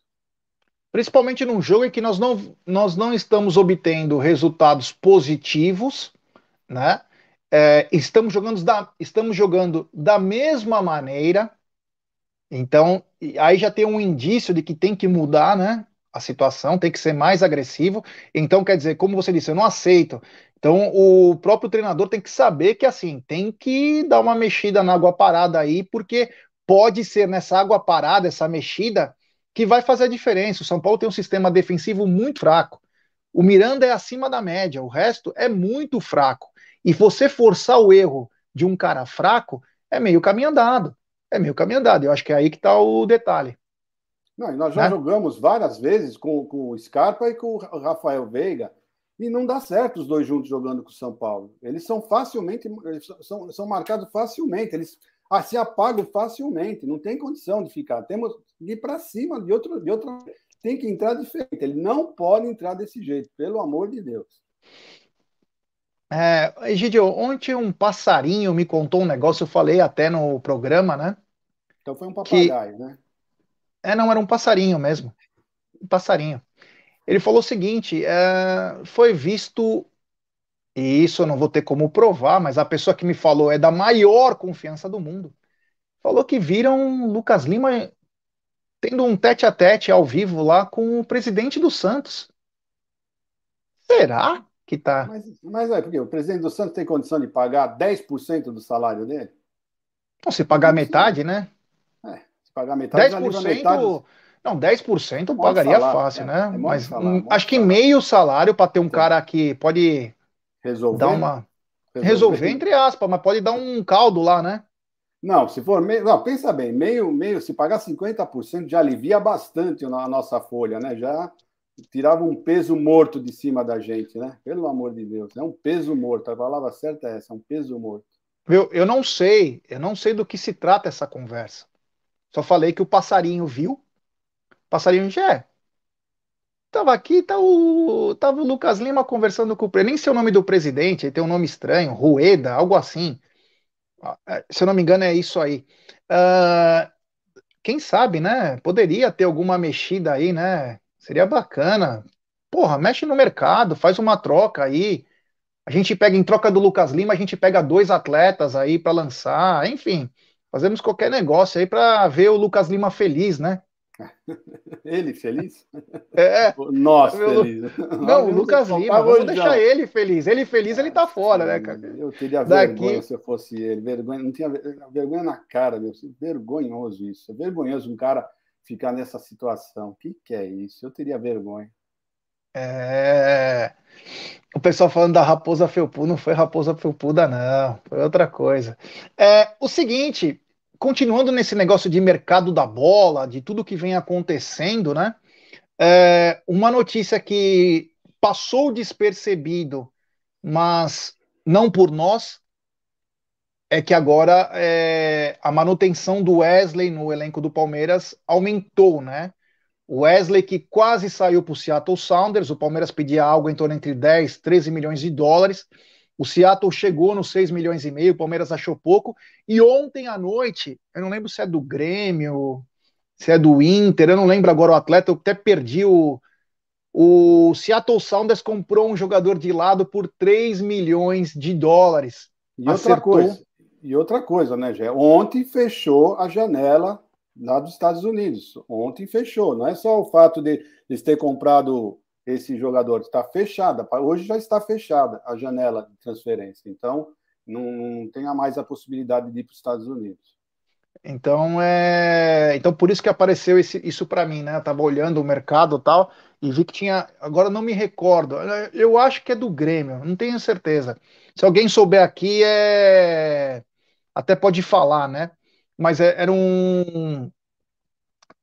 principalmente num jogo em que nós não, nós não estamos obtendo resultados positivos, né? É, estamos, jogando da, estamos jogando da mesma maneira, então aí já tem um indício de que tem que mudar, né? A situação tem que ser mais agressivo. Então, quer dizer, como você disse, eu não aceito. Então, o próprio treinador tem que saber que assim tem que dar uma mexida na água parada aí, porque pode ser nessa água parada, essa mexida, que vai fazer a diferença. O São Paulo tem um sistema defensivo muito fraco. O Miranda é acima da média, o resto é muito fraco. E você forçar o erro de um cara fraco é meio caminho andado. É meio caminho andado. Eu acho que é aí que está o detalhe. Não, nós já né? jogamos várias vezes com, com o Scarpa e com o Rafael Veiga e não dá certo os dois juntos jogando com o São Paulo. Eles são facilmente, eles são, são marcados facilmente. Eles ah, se apagam facilmente, não tem condição de ficar. Temos de ir para cima de outro, de outra. Tem que entrar diferente. Ele não pode entrar desse jeito, pelo amor de Deus. É, Egidio, ontem um passarinho me contou um negócio, eu falei até no programa, né? Então foi um papagaio, que... né? É, não, era um passarinho mesmo. Um passarinho. Ele falou o seguinte: é, foi visto, e isso eu não vou ter como provar, mas a pessoa que me falou é da maior confiança do mundo. Falou que viram Lucas Lima tendo um tete a tete ao vivo lá com o presidente do Santos. Será que tá? Mas, mas é, porque o presidente do Santos tem condição de pagar 10% do salário dele? Então, se pagar metade, né? Se pagar metade, 10%, metade... Não, 10% é pagaria salário, fácil, é, né? É Mas salário, acho que meio salário para ter um cara que pode resolver, dar uma resolver, resolver entre aspas, mas pode dar um caldo lá, né? Não, se for meio. Não, pensa bem, meio, meio, se pagar 50% já alivia bastante a nossa folha, né? Já tirava um peso morto de cima da gente, né? Pelo amor de Deus. É um peso morto. A palavra certa é essa, é um peso morto. Eu, eu não sei, eu não sei do que se trata essa conversa. Só falei que o passarinho viu. Passarinho já é. Tava aqui, tá o, tava o Lucas Lima conversando com o. Nem sei o nome do presidente, ele tem um nome estranho, Rueda, algo assim. Ah, é, se eu não me engano, é isso aí. Uh, quem sabe, né? Poderia ter alguma mexida aí, né? Seria bacana. Porra, mexe no mercado, faz uma troca aí. A gente pega em troca do Lucas Lima, a gente pega dois atletas aí para lançar, enfim, fazemos qualquer negócio aí para ver o Lucas Lima feliz, né? Ele feliz? É. Nós felizes. Não, o Lucas Lima, vamos deixar ele feliz. Ele feliz, ele tá fora, né, cara? Eu teria Daqui... vergonha se eu fosse ele. Vergonha, não tinha vergonha na cara, meu. Vergonhoso isso. É vergonhoso um cara ficar nessa situação. O que, que é isso? Eu teria vergonha. É. O pessoal falando da raposa felpuda, não foi raposa felpuda, não. Foi outra coisa. É o seguinte, continuando nesse negócio de mercado da bola, de tudo que vem acontecendo, né? É, uma notícia que passou despercebido, mas não por nós, é que agora é, a manutenção do Wesley no elenco do Palmeiras aumentou, né? Wesley que quase saiu para o Seattle Sounders, o Palmeiras pedia algo em torno entre 10, 13 milhões de dólares. O Seattle chegou nos 6 milhões e meio, o Palmeiras achou pouco. E ontem à noite, eu não lembro se é do Grêmio, se é do Inter, eu não lembro agora o atleta, eu até perdi o. O Seattle Sounders comprou um jogador de lado por 3 milhões de dólares. E Acertou. outra coisa, e outra coisa, né, Gé? Ontem fechou a janela lá dos Estados Unidos. Ontem fechou. Não é só o fato de eles ter comprado esse jogador está fechada. Hoje já está fechada a janela de transferência. Então, não, não tenha mais a possibilidade de ir para os Estados Unidos. Então, é... então por isso que apareceu esse, isso para mim, né? Eu tava olhando o mercado tal e vi que tinha. Agora não me recordo. Eu acho que é do Grêmio, não tenho certeza. Se alguém souber aqui, é até pode falar, né? Mas é, era um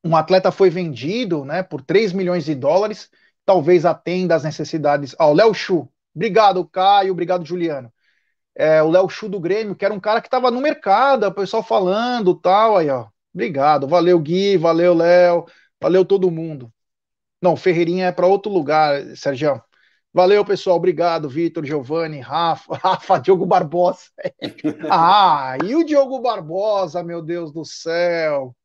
um atleta foi vendido, né, por 3 milhões de dólares talvez atenda às necessidades. Ó, o Léo Chu, obrigado, Caio, obrigado, Juliano. É, o Léo Chu do Grêmio, que era um cara que estava no mercado, o pessoal falando tal, aí, ó. Obrigado, valeu, Gui, valeu, Léo, valeu todo mundo. Não, Ferreirinha é para outro lugar, Sérgio. Valeu, pessoal. Obrigado, Vitor, Giovanni, Rafa, Rafa, Diogo Barbosa. ah, e o Diogo Barbosa, meu Deus do céu.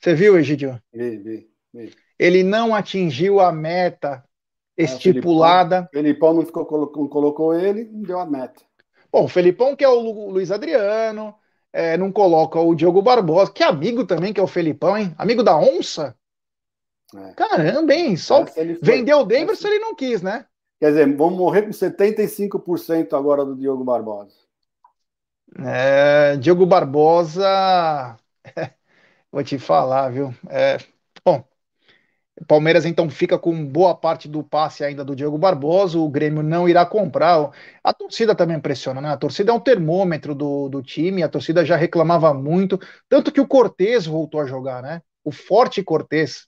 Você viu, Egidio? Vi, vi, vi ele não atingiu a meta ah, estipulada. O Felipão, não, ficou, não colocou ele, não deu a meta. Bom, o Felipão, que é o Luiz Adriano, é, não coloca o Diogo Barbosa, que é amigo também, que é o Felipão, hein? Amigo da onça. É. Caramba, hein? Só vendeu o Davidson, ele não quis, né? Quer dizer, vamos morrer com 75% agora do Diogo Barbosa. É, Diogo Barbosa, vou te falar, viu? É, bom, Palmeiras então fica com boa parte do passe ainda do Diego Barbosa, o Grêmio não irá comprar. A torcida também impressiona, né? A torcida é um termômetro do, do time, a torcida já reclamava muito, tanto que o Cortez voltou a jogar, né? O forte Cortez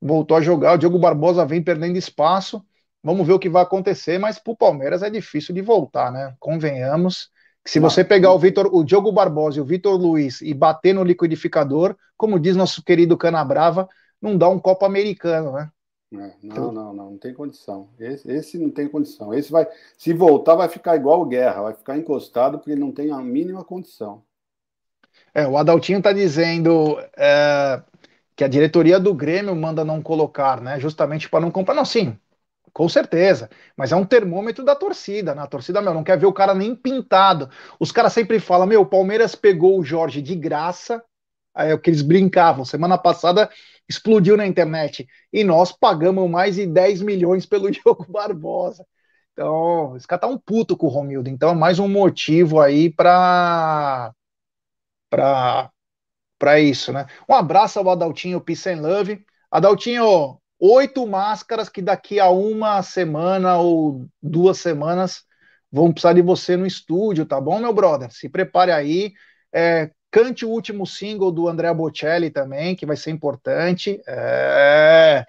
voltou a jogar, o Diego Barbosa vem perdendo espaço. Vamos ver o que vai acontecer, mas para o Palmeiras é difícil de voltar, né? Convenhamos que se você pegar o Vitor, o Diogo Barbosa e o Vitor Luiz e bater no liquidificador, como diz nosso querido Canabrava, não dá um copo americano, né? Não, então... não, não, não tem condição. Esse, esse, não tem condição. Esse vai, se voltar, vai ficar igual o Guerra, vai ficar encostado porque não tem a mínima condição. É, o Adaltinho está dizendo é, que que a diretoria do Grêmio manda não colocar, né? Justamente para não comprar. Não, sim, com certeza. Mas é um termômetro da torcida, né? Torcida, meu, não quer ver o cara nem pintado. Os caras sempre falam, meu, o Palmeiras pegou o Jorge de graça. É o que eles brincavam. Semana passada explodiu na internet. E nós pagamos mais de 10 milhões pelo Diogo Barbosa. Então, esse cara tá um puto com o Romildo. Então, é mais um motivo aí para para para isso, né? Um abraço ao Adaltinho Peace and Love. Adaltinho, oito máscaras que daqui a uma semana ou duas semanas vão precisar de você no estúdio, tá bom, meu brother? Se prepare aí. É, cante o último single do André Bocelli também, que vai ser importante. É...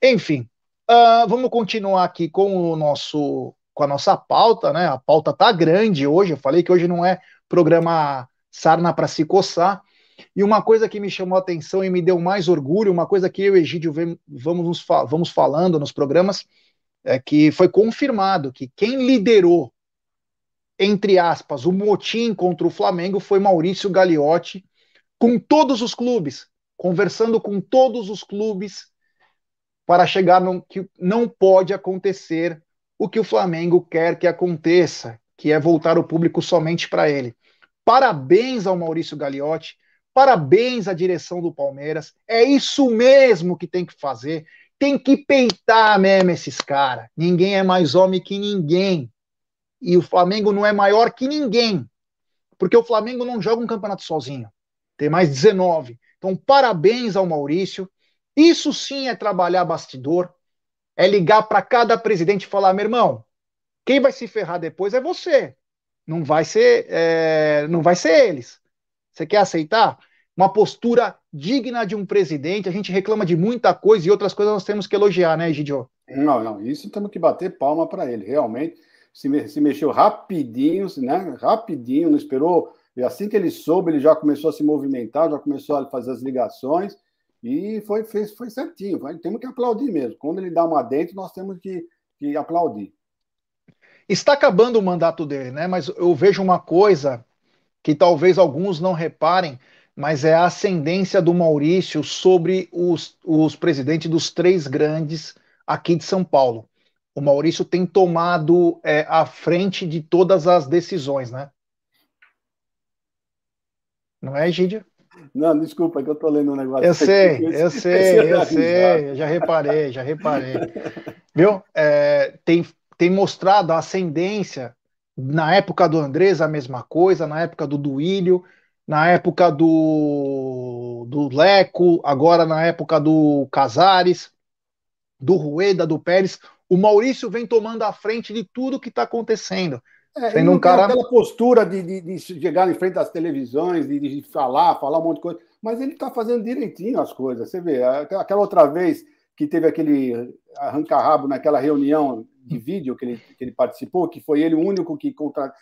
Enfim, uh, vamos continuar aqui com o nosso com a nossa pauta, né? A pauta tá grande hoje. Eu falei que hoje não é programa sarna para se coçar. E uma coisa que me chamou a atenção e me deu mais orgulho, uma coisa que eu e Egídio vamos, vamos falando nos programas, é que foi confirmado que quem liderou, entre aspas, o motim contra o Flamengo foi Maurício Gagliotti, com todos os clubes, conversando com todos os clubes para chegar no que não pode acontecer o que o Flamengo quer que aconteça, que é voltar o público somente para ele. Parabéns ao Maurício Gagliotti, Parabéns à direção do Palmeiras. É isso mesmo que tem que fazer. Tem que peitar mesmo esses caras. Ninguém é mais homem que ninguém. E o Flamengo não é maior que ninguém. Porque o Flamengo não joga um campeonato sozinho. Tem mais 19. Então, parabéns ao Maurício. Isso sim é trabalhar bastidor. É ligar para cada presidente e falar: meu irmão, quem vai se ferrar depois é você. Não vai ser, é, não vai ser eles. Você quer aceitar? Uma postura digna de um presidente. A gente reclama de muita coisa e outras coisas nós temos que elogiar, né, Gidio? Não, não. Isso temos que bater palma para ele. Realmente se, se mexeu rapidinho, né? Rapidinho, não esperou. E assim que ele soube, ele já começou a se movimentar, já começou a fazer as ligações e foi, fez, foi certinho. Foi, temos que aplaudir mesmo. Quando ele dá uma dentro, nós temos que, que aplaudir. Está acabando o mandato dele, né? Mas eu vejo uma coisa que talvez alguns não reparem, mas é a ascendência do Maurício sobre os, os presidentes dos três grandes aqui de São Paulo. O Maurício tem tomado é, a frente de todas as decisões, né? Não é, Egídio? Não, desculpa, é que eu estou lendo um negócio. Eu sei, eu sei, eu sei, já reparei, já reparei. Viu? É, tem, tem mostrado a ascendência na época do Andrés, a mesma coisa, na época do Duílio, na época do, do Leco, agora na época do Casares, do Rueda, do Pérez. O Maurício vem tomando a frente de tudo que está acontecendo. É, sendo um cara... aquela postura de, de, de, chegar em frente às televisões, de, de falar, falar um monte de coisa, mas ele está fazendo direitinho as coisas. Você vê, aquela outra vez que teve aquele arranca-rabo naquela reunião de vídeo que ele, que ele participou, que foi ele o único que, contra,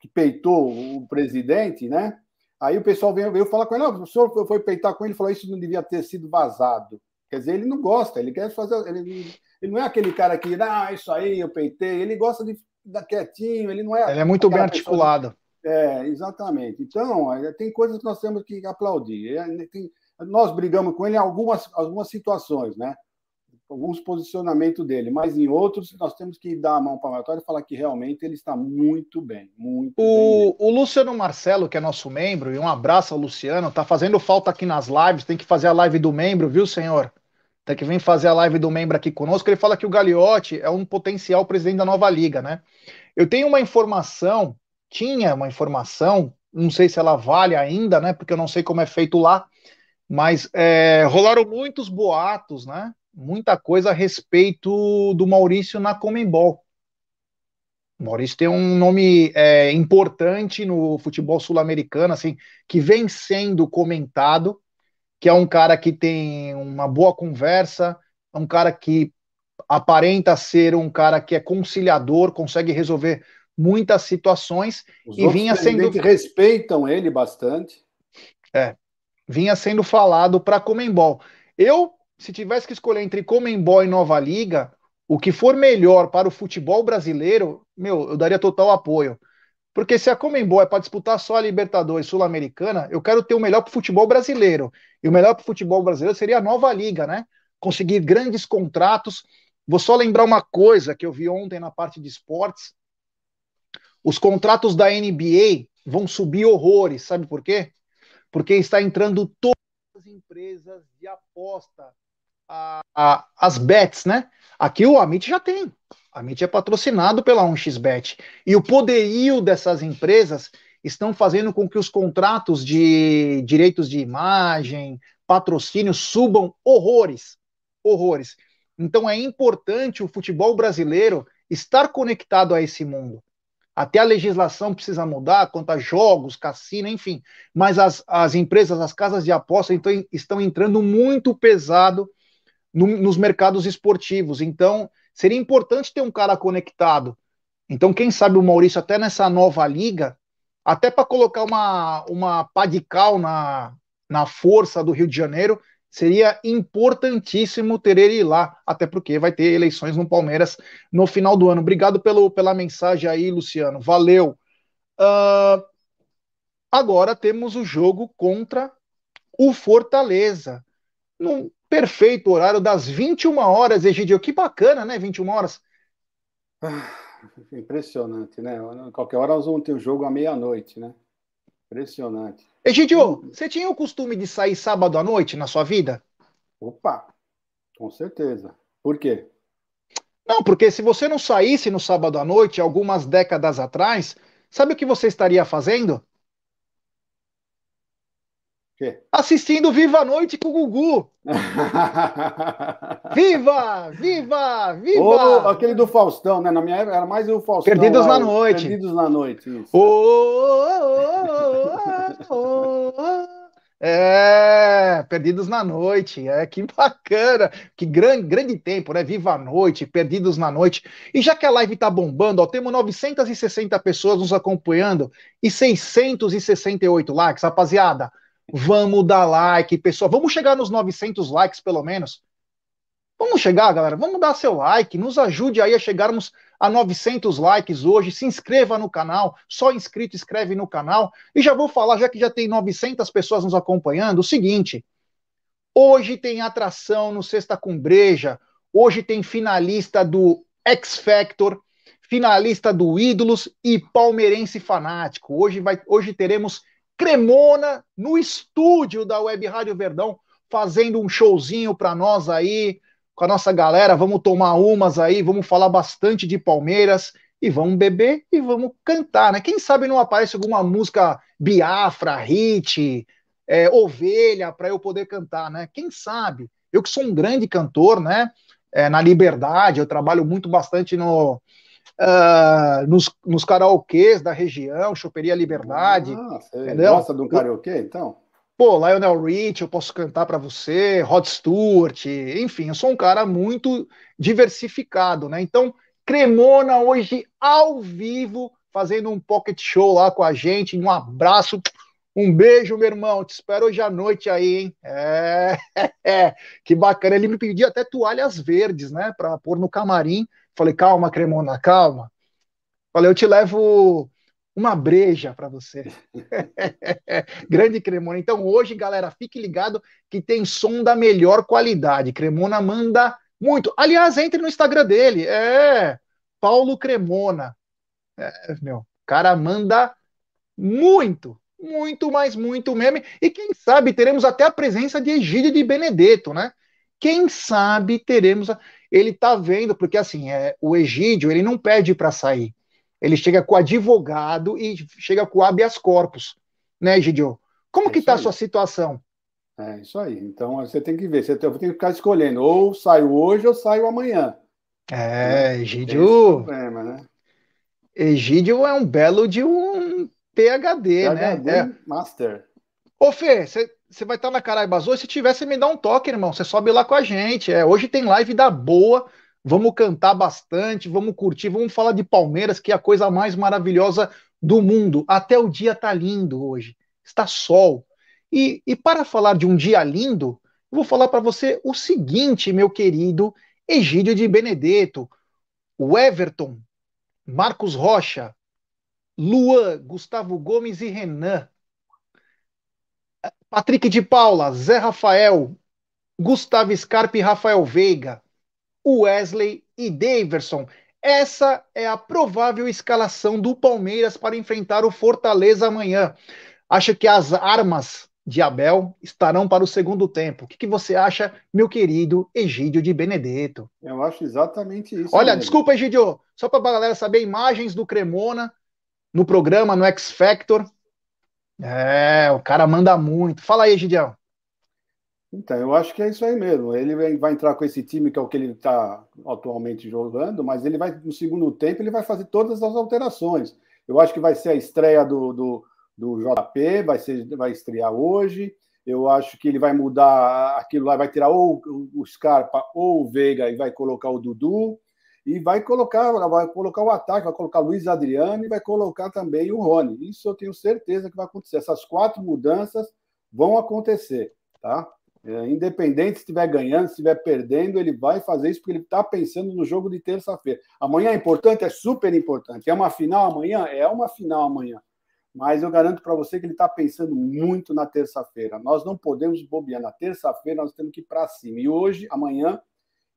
que peitou o presidente, né? Aí o pessoal veio, veio falar com ele, não, o senhor foi peitar com ele, falou isso não devia ter sido vazado. Quer dizer, ele não gosta, ele quer fazer. Ele, ele não é aquele cara que, ah, isso aí, eu peitei. Ele gosta de dar quietinho, ele não é. Ele é muito bem articulado. De... É, exatamente. Então, é, tem coisas que nós temos que aplaudir. É, tem... Nós brigamos com ele em algumas, algumas situações, né? Alguns posicionamentos dele, mas em outros nós temos que dar a mão para o e falar que realmente ele está muito bem, muito o, bem. O Luciano Marcelo, que é nosso membro, e um abraço ao Luciano, tá fazendo falta aqui nas lives, tem que fazer a live do membro, viu, senhor? Tem que vir fazer a live do membro aqui conosco. Ele fala que o Gagliotti é um potencial presidente da nova liga, né? Eu tenho uma informação, tinha uma informação, não sei se ela vale ainda, né? Porque eu não sei como é feito lá, mas é, rolaram muitos boatos, né? Muita coisa a respeito do Maurício na Comembol. O Maurício tem um nome é, importante no futebol sul-americano, assim, que vem sendo comentado, que é um cara que tem uma boa conversa, é um cara que aparenta ser um cara que é conciliador, consegue resolver muitas situações Os e vinha sendo respeitam ele bastante. É, vinha sendo falado para Comembol. Eu se tivesse que escolher entre Comembol e Nova Liga, o que for melhor para o futebol brasileiro, meu, eu daria total apoio. Porque se a Comembol é para disputar só a Libertadores Sul-Americana, eu quero ter o melhor para o futebol brasileiro. E o melhor para o futebol brasileiro seria a nova liga, né? Conseguir grandes contratos. Vou só lembrar uma coisa que eu vi ontem na parte de esportes. Os contratos da NBA vão subir horrores, sabe por quê? Porque está entrando todas as empresas de aposta, a, a, as bets, né? Aqui o Amit já tem. A Amit é patrocinado pela 1xBet. E o poderio dessas empresas estão fazendo com que os contratos de direitos de imagem, patrocínio subam horrores. Horrores. Então é importante o futebol brasileiro estar conectado a esse mundo. Até a legislação precisa mudar quanto a jogos, cassino, enfim. Mas as, as empresas, as casas de aposta então, estão entrando muito pesado no, nos mercados esportivos. Então, seria importante ter um cara conectado. Então, quem sabe o Maurício, até nessa nova liga, até para colocar uma, uma pá de cal na, na força do Rio de Janeiro, seria importantíssimo ter ele lá, até porque vai ter eleições no Palmeiras no final do ano. Obrigado pelo, pela mensagem aí, Luciano. Valeu. Uh, agora temos o jogo contra o Fortaleza. Num perfeito horário das 21 horas, Egidio. Que bacana, né? 21 horas. Ah, impressionante, né? Qualquer hora nós vamos ter o jogo à meia-noite, né? Impressionante. Egidio, você tinha o costume de sair sábado à noite na sua vida? Opa, com certeza. Por quê? Não, porque se você não saísse no sábado à noite, algumas décadas atrás, sabe o que você estaria fazendo? Quê? Assistindo Viva a Noite com o Gugu. viva! Viva! Viva! Oh, aquele do Faustão, né? Na minha época era mais o Faustão. Perdidos lá, na Noite. Perdidos na Noite, isso. Oh, oh, oh, é, Perdidos na Noite. É, que bacana. Que grande, grande tempo, né? Viva a Noite, Perdidos na Noite. E já que a live tá bombando, ó, temos 960 pessoas nos acompanhando e 668 likes, rapaziada. Vamos dar like, pessoal. Vamos chegar nos 900 likes, pelo menos. Vamos chegar, galera. Vamos dar seu like. Nos ajude aí a chegarmos a 900 likes hoje. Se inscreva no canal. Só inscrito, escreve no canal. E já vou falar, já que já tem 900 pessoas nos acompanhando, o seguinte. Hoje tem atração no Sexta com Breja. Hoje tem finalista do X Factor, finalista do Ídolos e Palmeirense Fanático. Hoje, vai, hoje teremos Cremona no estúdio da Web Rádio Verdão, fazendo um showzinho para nós aí, com a nossa galera. Vamos tomar umas aí, vamos falar bastante de Palmeiras e vamos beber e vamos cantar, né? Quem sabe não aparece alguma música Biafra, Hit, é, Ovelha, para eu poder cantar, né? Quem sabe? Eu que sou um grande cantor, né? É, na Liberdade, eu trabalho muito bastante no, uh, nos, nos karaokês da região, Choperia Liberdade. Ah, você gosta do karaokê, então? Pô, Lionel Rich, eu posso cantar para você, Rod Stewart, enfim, eu sou um cara muito diversificado, né? Então, Cremona hoje ao vivo, fazendo um pocket show lá com a gente. Um abraço, um beijo, meu irmão. Te espero hoje à noite aí, hein? É, é, que bacana. Ele me pediu até toalhas verdes, né, para pôr no camarim. Falei, calma, Cremona, calma. Falei, eu te levo uma breja para você. Grande Cremona. Então, hoje, galera, fique ligado que tem som da melhor qualidade. Cremona manda muito. Aliás, entre no Instagram dele. É, Paulo Cremona. É, meu, cara manda muito, muito, mais muito meme. E quem sabe teremos até a presença de Egídio de Benedetto, né? Quem sabe teremos. A ele está vendo, porque assim, é, o Egídio, ele não pede para sair. Ele chega com o advogado e chega com o habeas corpus, né, Egídio? Como é que está a sua situação? É isso aí. Então você tem que ver, você tem, que ficar escolhendo, ou saio hoje ou saio amanhã. É, né? Egídio. Problema, né? Egídio é um belo de um PhD, PhD né? Master. Ô, Fê, você você vai estar na Caraibas hoje. Se tiver, você me dá um toque, irmão. Você sobe lá com a gente. É, hoje tem live da boa. Vamos cantar bastante, vamos curtir, vamos falar de Palmeiras, que é a coisa mais maravilhosa do mundo. Até o dia tá lindo hoje. Está sol. E, e para falar de um dia lindo, eu vou falar para você o seguinte, meu querido Egídio de Benedetto, o Everton, Marcos Rocha, Luan, Gustavo Gomes e Renan. Patrick de Paula, Zé Rafael, Gustavo Scarpe e Rafael Veiga, Wesley e Daverson. Essa é a provável escalação do Palmeiras para enfrentar o Fortaleza amanhã. Acha que as armas de Abel estarão para o segundo tempo. O que, que você acha, meu querido Egídio de Benedetto? Eu acho exatamente isso. Olha, mesmo. desculpa, Egídio, só para a galera saber, imagens do Cremona no programa, no X Factor. É, o cara manda muito. Fala aí, Gideão. Então, eu acho que é isso aí mesmo. Ele vai entrar com esse time que é o que ele está atualmente jogando, mas ele vai, no segundo tempo, ele vai fazer todas as alterações. Eu acho que vai ser a estreia do, do, do JP, vai, ser, vai estrear hoje. Eu acho que ele vai mudar aquilo lá, vai tirar ou o Scarpa ou o Veiga e vai colocar o Dudu e vai colocar, vai colocar o ataque, vai colocar Luiz Adriano e vai colocar também o Rony. Isso eu tenho certeza que vai acontecer. Essas quatro mudanças vão acontecer, tá? É, independente se estiver ganhando, se estiver perdendo, ele vai fazer isso porque ele está pensando no jogo de terça-feira. Amanhã é importante, é super importante. É uma final amanhã? É uma final amanhã. Mas eu garanto para você que ele está pensando muito na terça-feira. Nós não podemos bobear. Na terça-feira nós temos que ir para cima. E hoje, amanhã,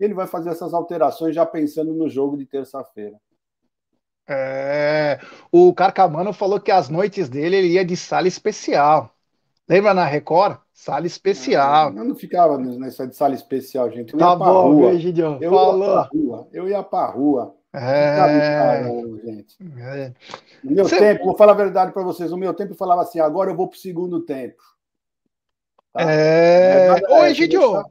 ele vai fazer essas alterações já pensando no jogo de terça-feira. É, o Carcamano falou que as noites dele ele ia de sala especial. Lembra na Record? Sala especial. Eu não ficava nessa de sala especial, gente. Eu tá ia pra bom, rua. Gideon, eu falou. ia pra rua. Eu ia pra rua. É... gente. É. No meu Você... tempo, vou falar a verdade para vocês, no meu tempo eu falava assim, agora eu vou pro segundo tempo. Tá? É... Oi, Gidio.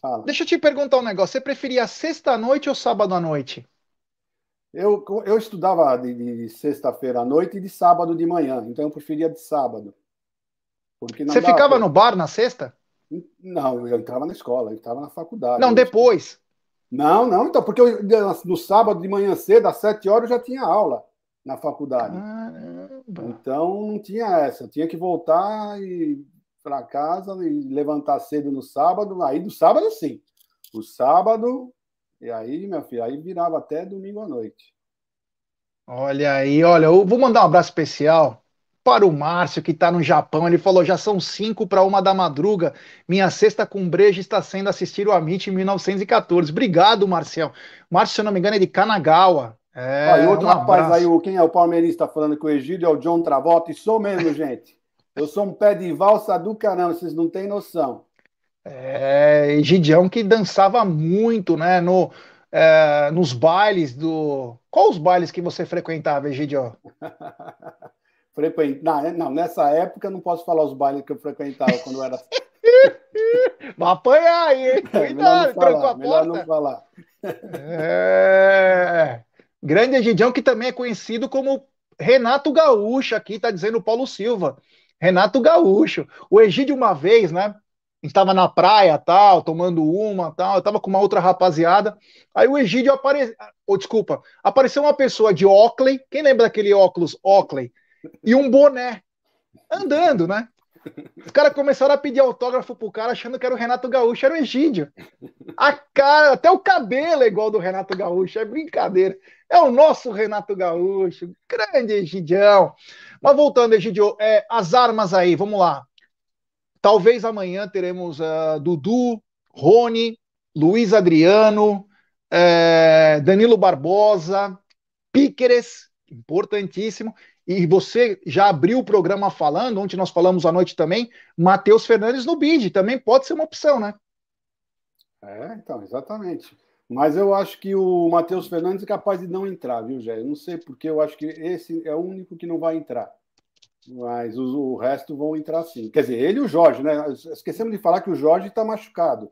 Fala. Deixa eu te perguntar um negócio. Você preferia sexta-noite ou sábado à noite? Eu, eu estudava de, de sexta-feira à noite e de sábado de manhã, então eu preferia de sábado. Você ficava no bar na sexta? Não, eu entrava na escola, eu estava na faculdade. Não, depois. Não, não, então, porque eu, no sábado de manhã cedo, às sete horas, eu já tinha aula na faculdade. Caramba. Então não tinha essa, eu tinha que voltar e para casa e levantar cedo no sábado. Aí do sábado, sim. O sábado, e aí, minha filha, aí virava até domingo à noite. Olha aí, olha, eu vou mandar um abraço especial para o Márcio, que está no Japão. Ele falou: já são cinco para uma da madruga. Minha sexta com breja está sendo assistir o Amit em 1914. Obrigado, Marcel. Márcio, se eu não me engano, é de Kanagawa. É, e outro um rapaz aí, quem é o palmeirista falando que o Egídio é o John Travolta, e sou mesmo, gente. Eu sou um pé de valsa do caramba, vocês não têm noção. É, Gidião que dançava muito, né? No, é, nos bailes do. Qual os bailes que você frequentava, Egidio? Frequent... Não, não, nessa época eu não posso falar os bailes que eu frequentava quando eu era. Vai apanhar aí, hein? Cuidado, é, melhor, não falar, melhor não falar. É... Grande Egidião, que também é conhecido como Renato Gaúcho, aqui está dizendo Paulo Silva. Renato Gaúcho. O Egídio, uma vez, né? estava na praia, tal, tomando uma, tal, eu tava com uma outra rapaziada. Aí o Egídio apareceu, oh, desculpa, apareceu uma pessoa de Oakley, quem lembra daquele óculos Oakley? E um boné, andando, né? Os caras começaram a pedir autógrafo pro cara achando que era o Renato Gaúcho, era o Egídio. A cara, até o cabelo é igual do Renato Gaúcho, é brincadeira. É o nosso Renato Gaúcho, grande Egidião. Mas voltando, Egidio, é, as armas aí, vamos lá. Talvez amanhã teremos uh, Dudu, Rony, Luiz Adriano, uh, Danilo Barbosa, Píqueres, importantíssimo. E você já abriu o programa falando, onde nós falamos à noite também, Matheus Fernandes no bid, também pode ser uma opção, né? É, então, exatamente. Mas eu acho que o Matheus Fernandes é capaz de não entrar, viu, Jé? Eu não sei porque eu acho que esse é o único que não vai entrar. Mas o, o resto vão entrar sim. Quer dizer, ele e o Jorge, né? Esquecemos de falar que o Jorge está machucado.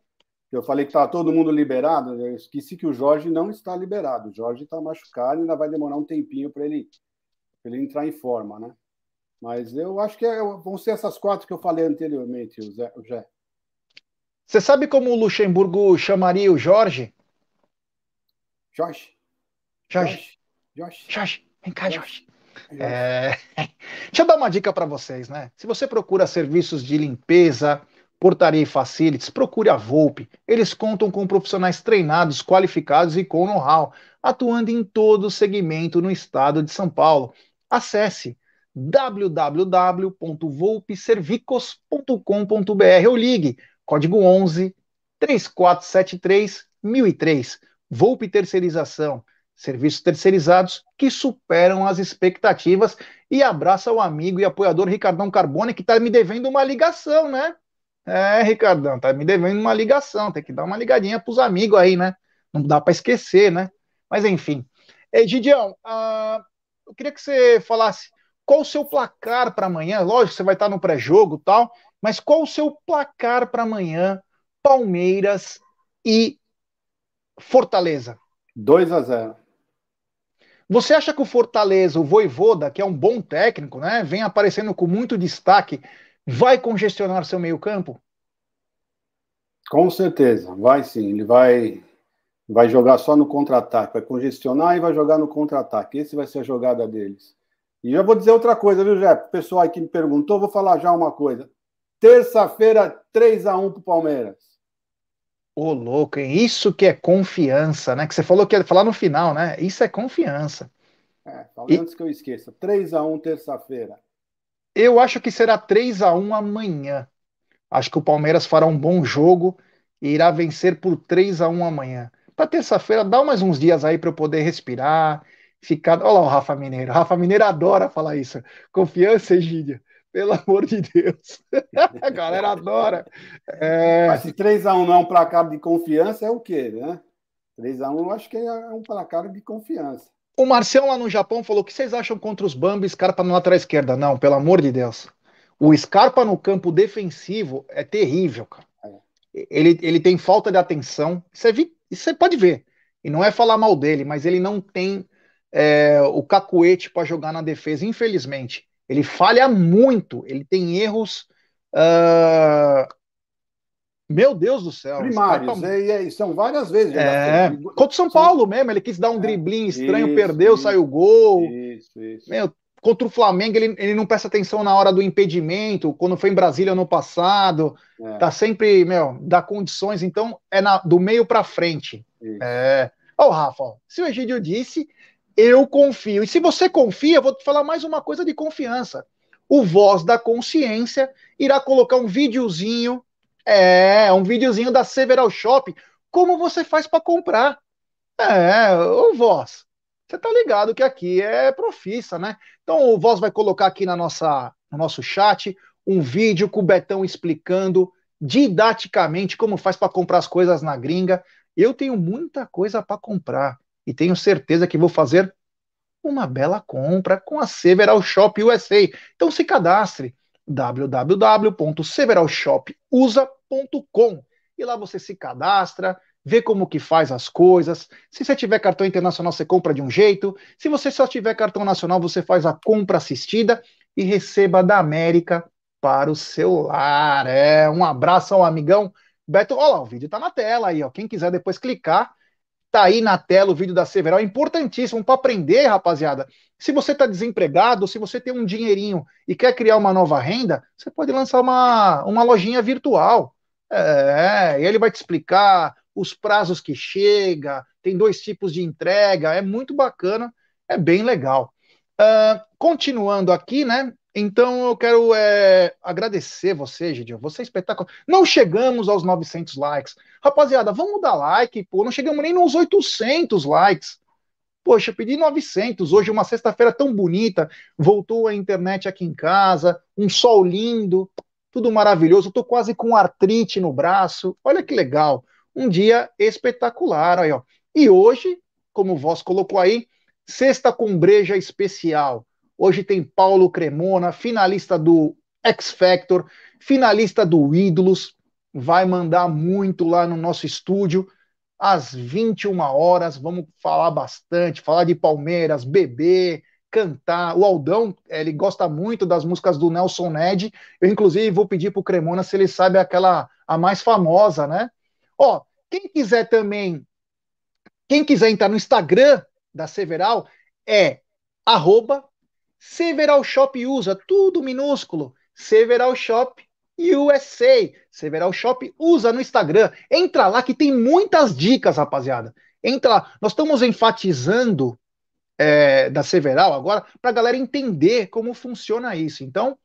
Eu falei que estava todo mundo liberado, eu esqueci que o Jorge não está liberado. O Jorge está machucado e ainda vai demorar um tempinho para ele, ele entrar em forma, né? Mas eu acho que é, vão ser essas quatro que eu falei anteriormente, o Zé. Você sabe como o Luxemburgo chamaria o Jorge? Jorge. Jorge. Jorge. Jorge. Vem cá, Jorge. É... Deixa eu dar uma dica para vocês, né? Se você procura serviços de limpeza, portaria e facilities, procure a Volpe. Eles contam com profissionais treinados, qualificados e com know-how, atuando em todo o segmento no estado de São Paulo. acesse www.volpservicos.com.br ou ligue código 11 3473 1003. Volpe Terceirização, serviços terceirizados que superam as expectativas. E abraça o amigo e apoiador Ricardão Carbone, que está me devendo uma ligação, né? É, Ricardão, tá me devendo uma ligação, tem que dar uma ligadinha pros amigos aí, né? Não dá para esquecer, né? Mas enfim. Gidião, uh, eu queria que você falasse qual o seu placar para amanhã. Lógico, você vai estar no pré-jogo tal, mas qual o seu placar para amanhã, Palmeiras e Fortaleza? 2 a 0. Você acha que o Fortaleza, o Voivoda, que é um bom técnico, né, vem aparecendo com muito destaque, vai congestionar seu meio-campo? Com certeza, vai sim. Ele vai vai jogar só no contra-ataque, vai congestionar e vai jogar no contra-ataque. Esse vai ser a jogada deles. E já vou dizer outra coisa, viu, Jé? O pessoal aqui me perguntou, vou falar já uma coisa. Terça-feira, 3 a 1 pro Palmeiras. Ô, louco, hein? Isso que é confiança, né? Que você falou que ia falar no final, né? Isso é confiança. É, fala e... antes que eu esqueça. 3 a 1 terça-feira. Eu acho que será 3 a 1 amanhã. Acho que o Palmeiras fará um bom jogo e irá vencer por 3 a 1 amanhã para terça-feira, dá mais uns dias aí para eu poder respirar, ficar. Olha lá o Rafa Mineiro. Rafa Mineiro adora falar isso. Confiança, Egídia. Pelo amor de Deus. A galera adora. É... Mas se 3x1 não é um placar de confiança, é o quê, né? 3x1 eu acho que é um placar de confiança. O Marcião lá no Japão falou: o que vocês acham contra os Bambi e Scarpa na lateral esquerda? Não, pelo amor de Deus. O Scarpa no campo defensivo é terrível, cara. É. Ele, ele tem falta de atenção. Isso é, isso você pode ver. E não é falar mal dele, mas ele não tem é, o cacuete para jogar na defesa, infelizmente. Ele falha muito, ele tem erros. Uh... Meu Deus do céu. Primários, tá... e, são várias vezes. É, contra o São Paulo mesmo, ele quis dar um é, driblinho estranho, isso, perdeu, isso, saiu gol. Isso, isso. Meu, contra o Flamengo, ele, ele não presta atenção na hora do impedimento, quando foi em Brasília ano passado, é. tá sempre, meu, dá condições, então é na, do meio para frente. Isso. É. Ó, oh, Rafa, ó, se o Egídio disse, eu confio. E se você confia, vou te falar mais uma coisa de confiança. O Voz da Consciência irá colocar um videozinho, é, um videozinho da Several Shop, como você faz para comprar. É, o Voz, você tá ligado que aqui é profissa, né? Então o Voz vai colocar aqui na nossa, no nosso chat um vídeo com o Betão explicando didaticamente como faz para comprar as coisas na gringa. Eu tenho muita coisa para comprar e tenho certeza que vou fazer uma bela compra com a Several Shop USA. Então se cadastre www.severalshopusa.com e lá você se cadastra, vê como que faz as coisas. Se você tiver cartão internacional, você compra de um jeito. Se você só tiver cartão nacional, você faz a compra assistida e receba da América para o celular. É, um abraço ao amigão Beto. Olha lá, o vídeo tá na tela aí, ó. Quem quiser depois clicar, tá aí na tela o vídeo da Several. É importantíssimo para aprender, rapaziada. Se você está desempregado, se você tem um dinheirinho e quer criar uma nova renda, você pode lançar uma, uma lojinha virtual. É, e ele vai te explicar os prazos que chega, tem dois tipos de entrega, é muito bacana, é bem legal. Uh, continuando aqui, né? Então eu quero é, agradecer você, Gidio. Você é espetacular. Não chegamos aos 900 likes. Rapaziada, vamos dar like, pô. Não chegamos nem nos 800 likes. Poxa, pedi 900. Hoje, uma sexta-feira tão bonita. Voltou a internet aqui em casa. Um sol lindo. Tudo maravilhoso. Eu tô quase com artrite no braço. Olha que legal um dia espetacular. Aí, ó. E hoje, como o Voz colocou aí, sexta com breja especial. Hoje tem Paulo Cremona, finalista do X Factor, finalista do Ídolos, vai mandar muito lá no nosso estúdio. Às 21 horas, vamos falar bastante, falar de Palmeiras, beber, cantar. O Aldão, ele gosta muito das músicas do Nelson Ned. Eu, inclusive, vou pedir pro Cremona se ele sabe aquela, a mais famosa, né? Ó, quem quiser também, quem quiser entrar no Instagram da Several, é arroba Several Shop usa, tudo minúsculo. Several Shop USA. Several Shop usa no Instagram. Entra lá que tem muitas dicas, rapaziada. Entra lá. Nós estamos enfatizando é, da Several agora, para a galera entender como funciona isso. Então,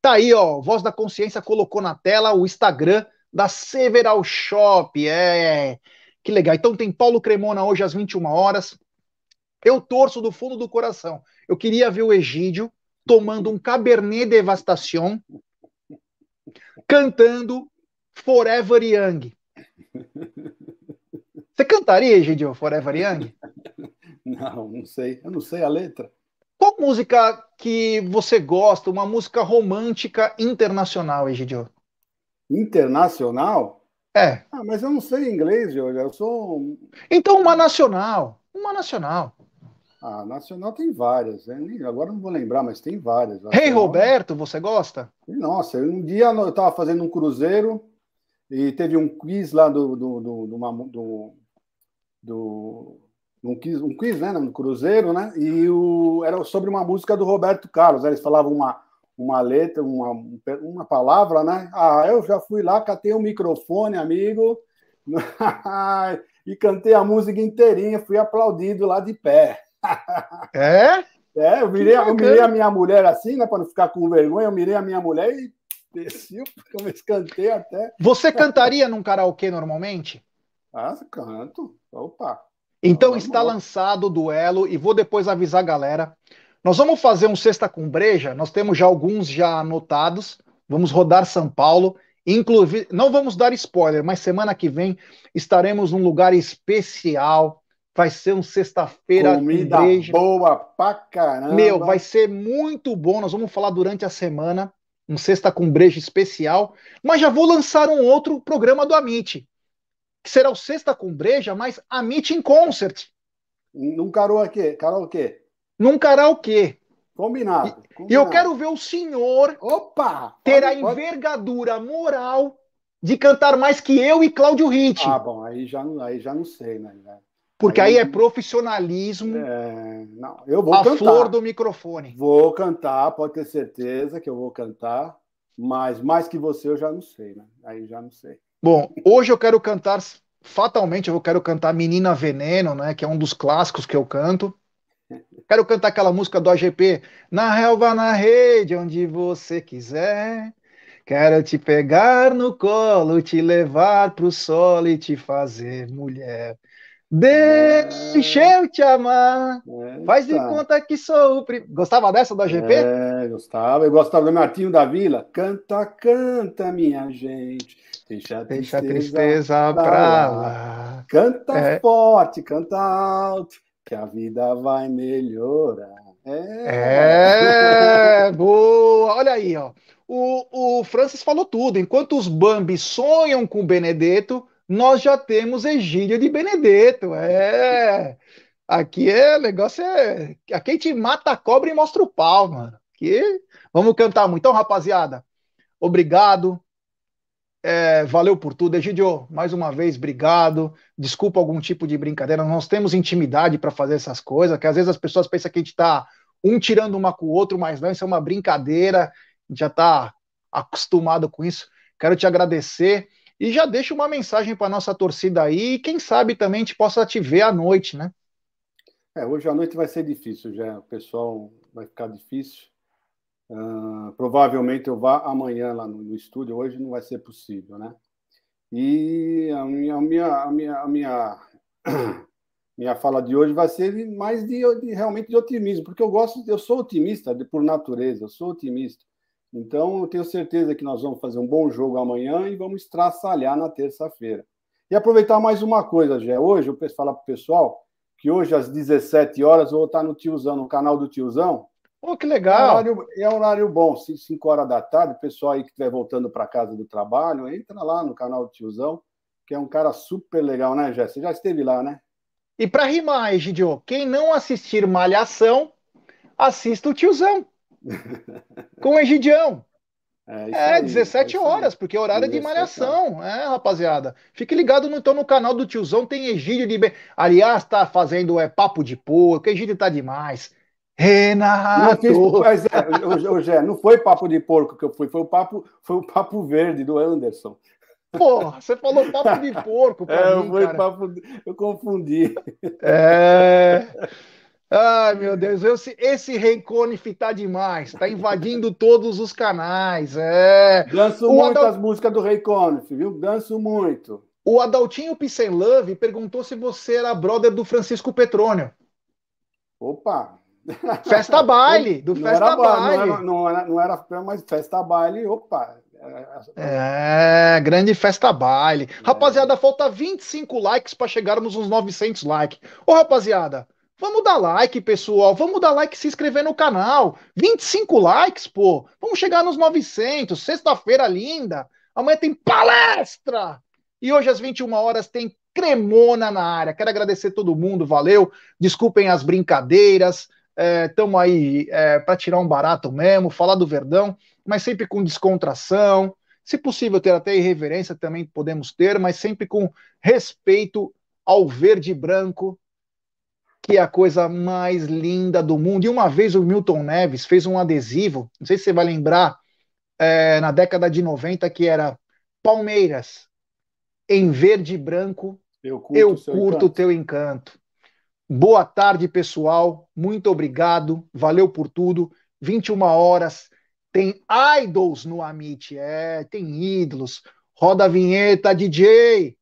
tá aí, ó, Voz da Consciência colocou na tela o Instagram da Several Shop. É, que legal. Então tem Paulo Cremona hoje às 21 horas. Eu torço do fundo do coração. Eu queria ver o Egídio tomando um Cabernet Devastação, cantando Forever Young. Você cantaria, Egídio, Forever Young? Não, não sei. Eu não sei a letra. Qual música que você gosta, uma música romântica internacional, Egidio? Internacional? É. Ah, mas eu não sei inglês, Jorge. Eu sou. Então, uma nacional. Uma nacional. Ah, nacional tem várias. Né? Agora não vou lembrar, mas tem várias. Rei hey Roberto, você gosta? Nossa, um dia eu estava fazendo um cruzeiro e teve um quiz lá do, do, do, do, do, do um quiz, um quiz né, no Cruzeiro, né? E o, era sobre uma música do Roberto Carlos. Eles falavam uma, uma letra, uma, uma palavra, né? Ah, eu já fui lá, catei o um microfone, amigo, e cantei a música inteirinha, fui aplaudido lá de pé. É? É, eu mirei, eu mirei a minha mulher assim, né? Para não ficar com vergonha, eu mirei a minha mulher e desci, comecei, cantei até. Você cantaria num karaokê normalmente? Ah, canto. Opa. Então está lançado o duelo e vou depois avisar a galera. Nós vamos fazer um sexta com breja, nós temos já alguns já anotados. Vamos rodar São Paulo. Inclusive, não vamos dar spoiler, mas semana que vem estaremos num lugar especial. Vai ser um sexta-feira Comida breja. boa pra caramba. Meu, vai ser muito bom. Nós vamos falar durante a semana. Um sexta com breja especial. Mas já vou lançar um outro programa do Amit que será o Sexta com Breja, mas a Meeting Concert. Num karaokê, karaokê. Num karaokê. Combinado, combinado. E eu quero ver o senhor Opa, ter pode, a envergadura pode. moral de cantar mais que eu e Cláudio Ritt. Ah, bom, aí já, aí já não sei, né? Porque aí, aí é profissionalismo. É, não, eu vou a cantar. flor do microfone. Vou cantar, pode ter certeza que eu vou cantar, mas mais que você eu já não sei, né? Aí já não sei. Bom, hoje eu quero cantar, fatalmente eu quero cantar Menina Veneno, né, que é um dos clássicos que eu canto. Quero cantar aquela música do AGP, Na relva, na rede, onde você quiser. Quero te pegar no colo, te levar pro sol e te fazer mulher. Deixa eu te amar. É, Faz de conta que sou o prim... Gostava dessa do AGP? É, gostava. Eu gostava do Martinho da Vila. Canta, canta, minha gente. Deixa a Deixa tristeza, pra, pra lá. Canta é. forte, canta alto, que a vida vai melhorar. É, é boa. Olha aí, ó. O, o Francis falou tudo. Enquanto os Bambi sonham com Benedetto, nós já temos Egílio de Benedetto. É. Aqui é negócio é. Aqui a gente mata a cobra e mostra o pau, mano. Aqui, vamos cantar muito. Então, rapaziada, obrigado. É, valeu por tudo. Egidio, mais uma vez, obrigado. Desculpa algum tipo de brincadeira. Nós temos intimidade para fazer essas coisas, que às vezes as pessoas pensam que a gente está um tirando uma com o outro, mas não, isso é uma brincadeira. A gente já está acostumado com isso. Quero te agradecer e já deixo uma mensagem para nossa torcida aí. E quem sabe também a gente possa te ver à noite, né? É, hoje à noite vai ser difícil já. O pessoal vai ficar difícil. Uh, provavelmente eu vá amanhã lá no, no, estúdio, hoje não vai ser possível, né? E a minha, a minha, a minha, a minha, minha fala de hoje vai ser mais de, de, realmente de otimismo, porque eu gosto, eu sou otimista por natureza, eu sou otimista. Então eu tenho certeza que nós vamos fazer um bom jogo amanhã e vamos estraçalhar na terça-feira. E aproveitar mais uma coisa, Gé. Hoje eu falar para o pessoal que hoje às 17 horas eu vou estar no Tiozão, no canal do Tiozão, Oh, que legal! É um horário, é horário bom, 5 horas da tarde, o pessoal aí que estiver voltando para casa do trabalho, entra lá no canal do Tiozão, que é um cara super legal, né, Jéssica? Você já esteve lá, né? E para rimar, Egidio, quem não assistir Malhação, assista o Tiozão. com o Egidião. É, é aí, 17 é horas, porque é horário de malhação, é, rapaziada. Fique ligado no, então no canal do tiozão, tem Egídio de. Aliás, tá fazendo é, papo de porco, Egídio tá demais. Renato! Fiz, mas é, Gé, não foi papo de porco que eu fui, foi o papo, foi o papo verde do Anderson. Porra, você falou papo de porco pra é, mim, foi cara. Papo, eu confundi. É... Ai, meu Deus, esse, esse Rei Conif tá demais, tá invadindo todos os canais. É. Danço o muito Adal... as músicas do Rei Conif, viu? Danço muito. O Adaltinho Pissen Love perguntou se você era brother do Francisco Petrônio. Opa! Festa baile, do não Festa era, Baile. Não era, não era, não era, mas Festa Baile, opa! É, grande festa baile. É. Rapaziada, falta 25 likes para chegarmos uns 900 likes. Ô, rapaziada, vamos dar like, pessoal. Vamos dar like e se inscrever no canal. 25 likes, pô. Vamos chegar nos 900. Sexta-feira linda. Amanhã tem palestra. E hoje às 21 horas tem cremona na área. Quero agradecer todo mundo, valeu. Desculpem as brincadeiras. Estamos é, aí é, para tirar um barato mesmo, falar do Verdão mas sempre com descontração. Se possível, ter até irreverência também podemos ter, mas sempre com respeito ao verde e branco, que é a coisa mais linda do mundo. E uma vez o Milton Neves fez um adesivo, não sei se você vai lembrar, é, na década de 90, que era Palmeiras, em verde e branco, eu curto, eu curto o teu encanto. Boa tarde, pessoal. Muito obrigado. Valeu por tudo. 21 horas. Tem idols no Amit, é, tem ídolos. Roda a vinheta, DJ.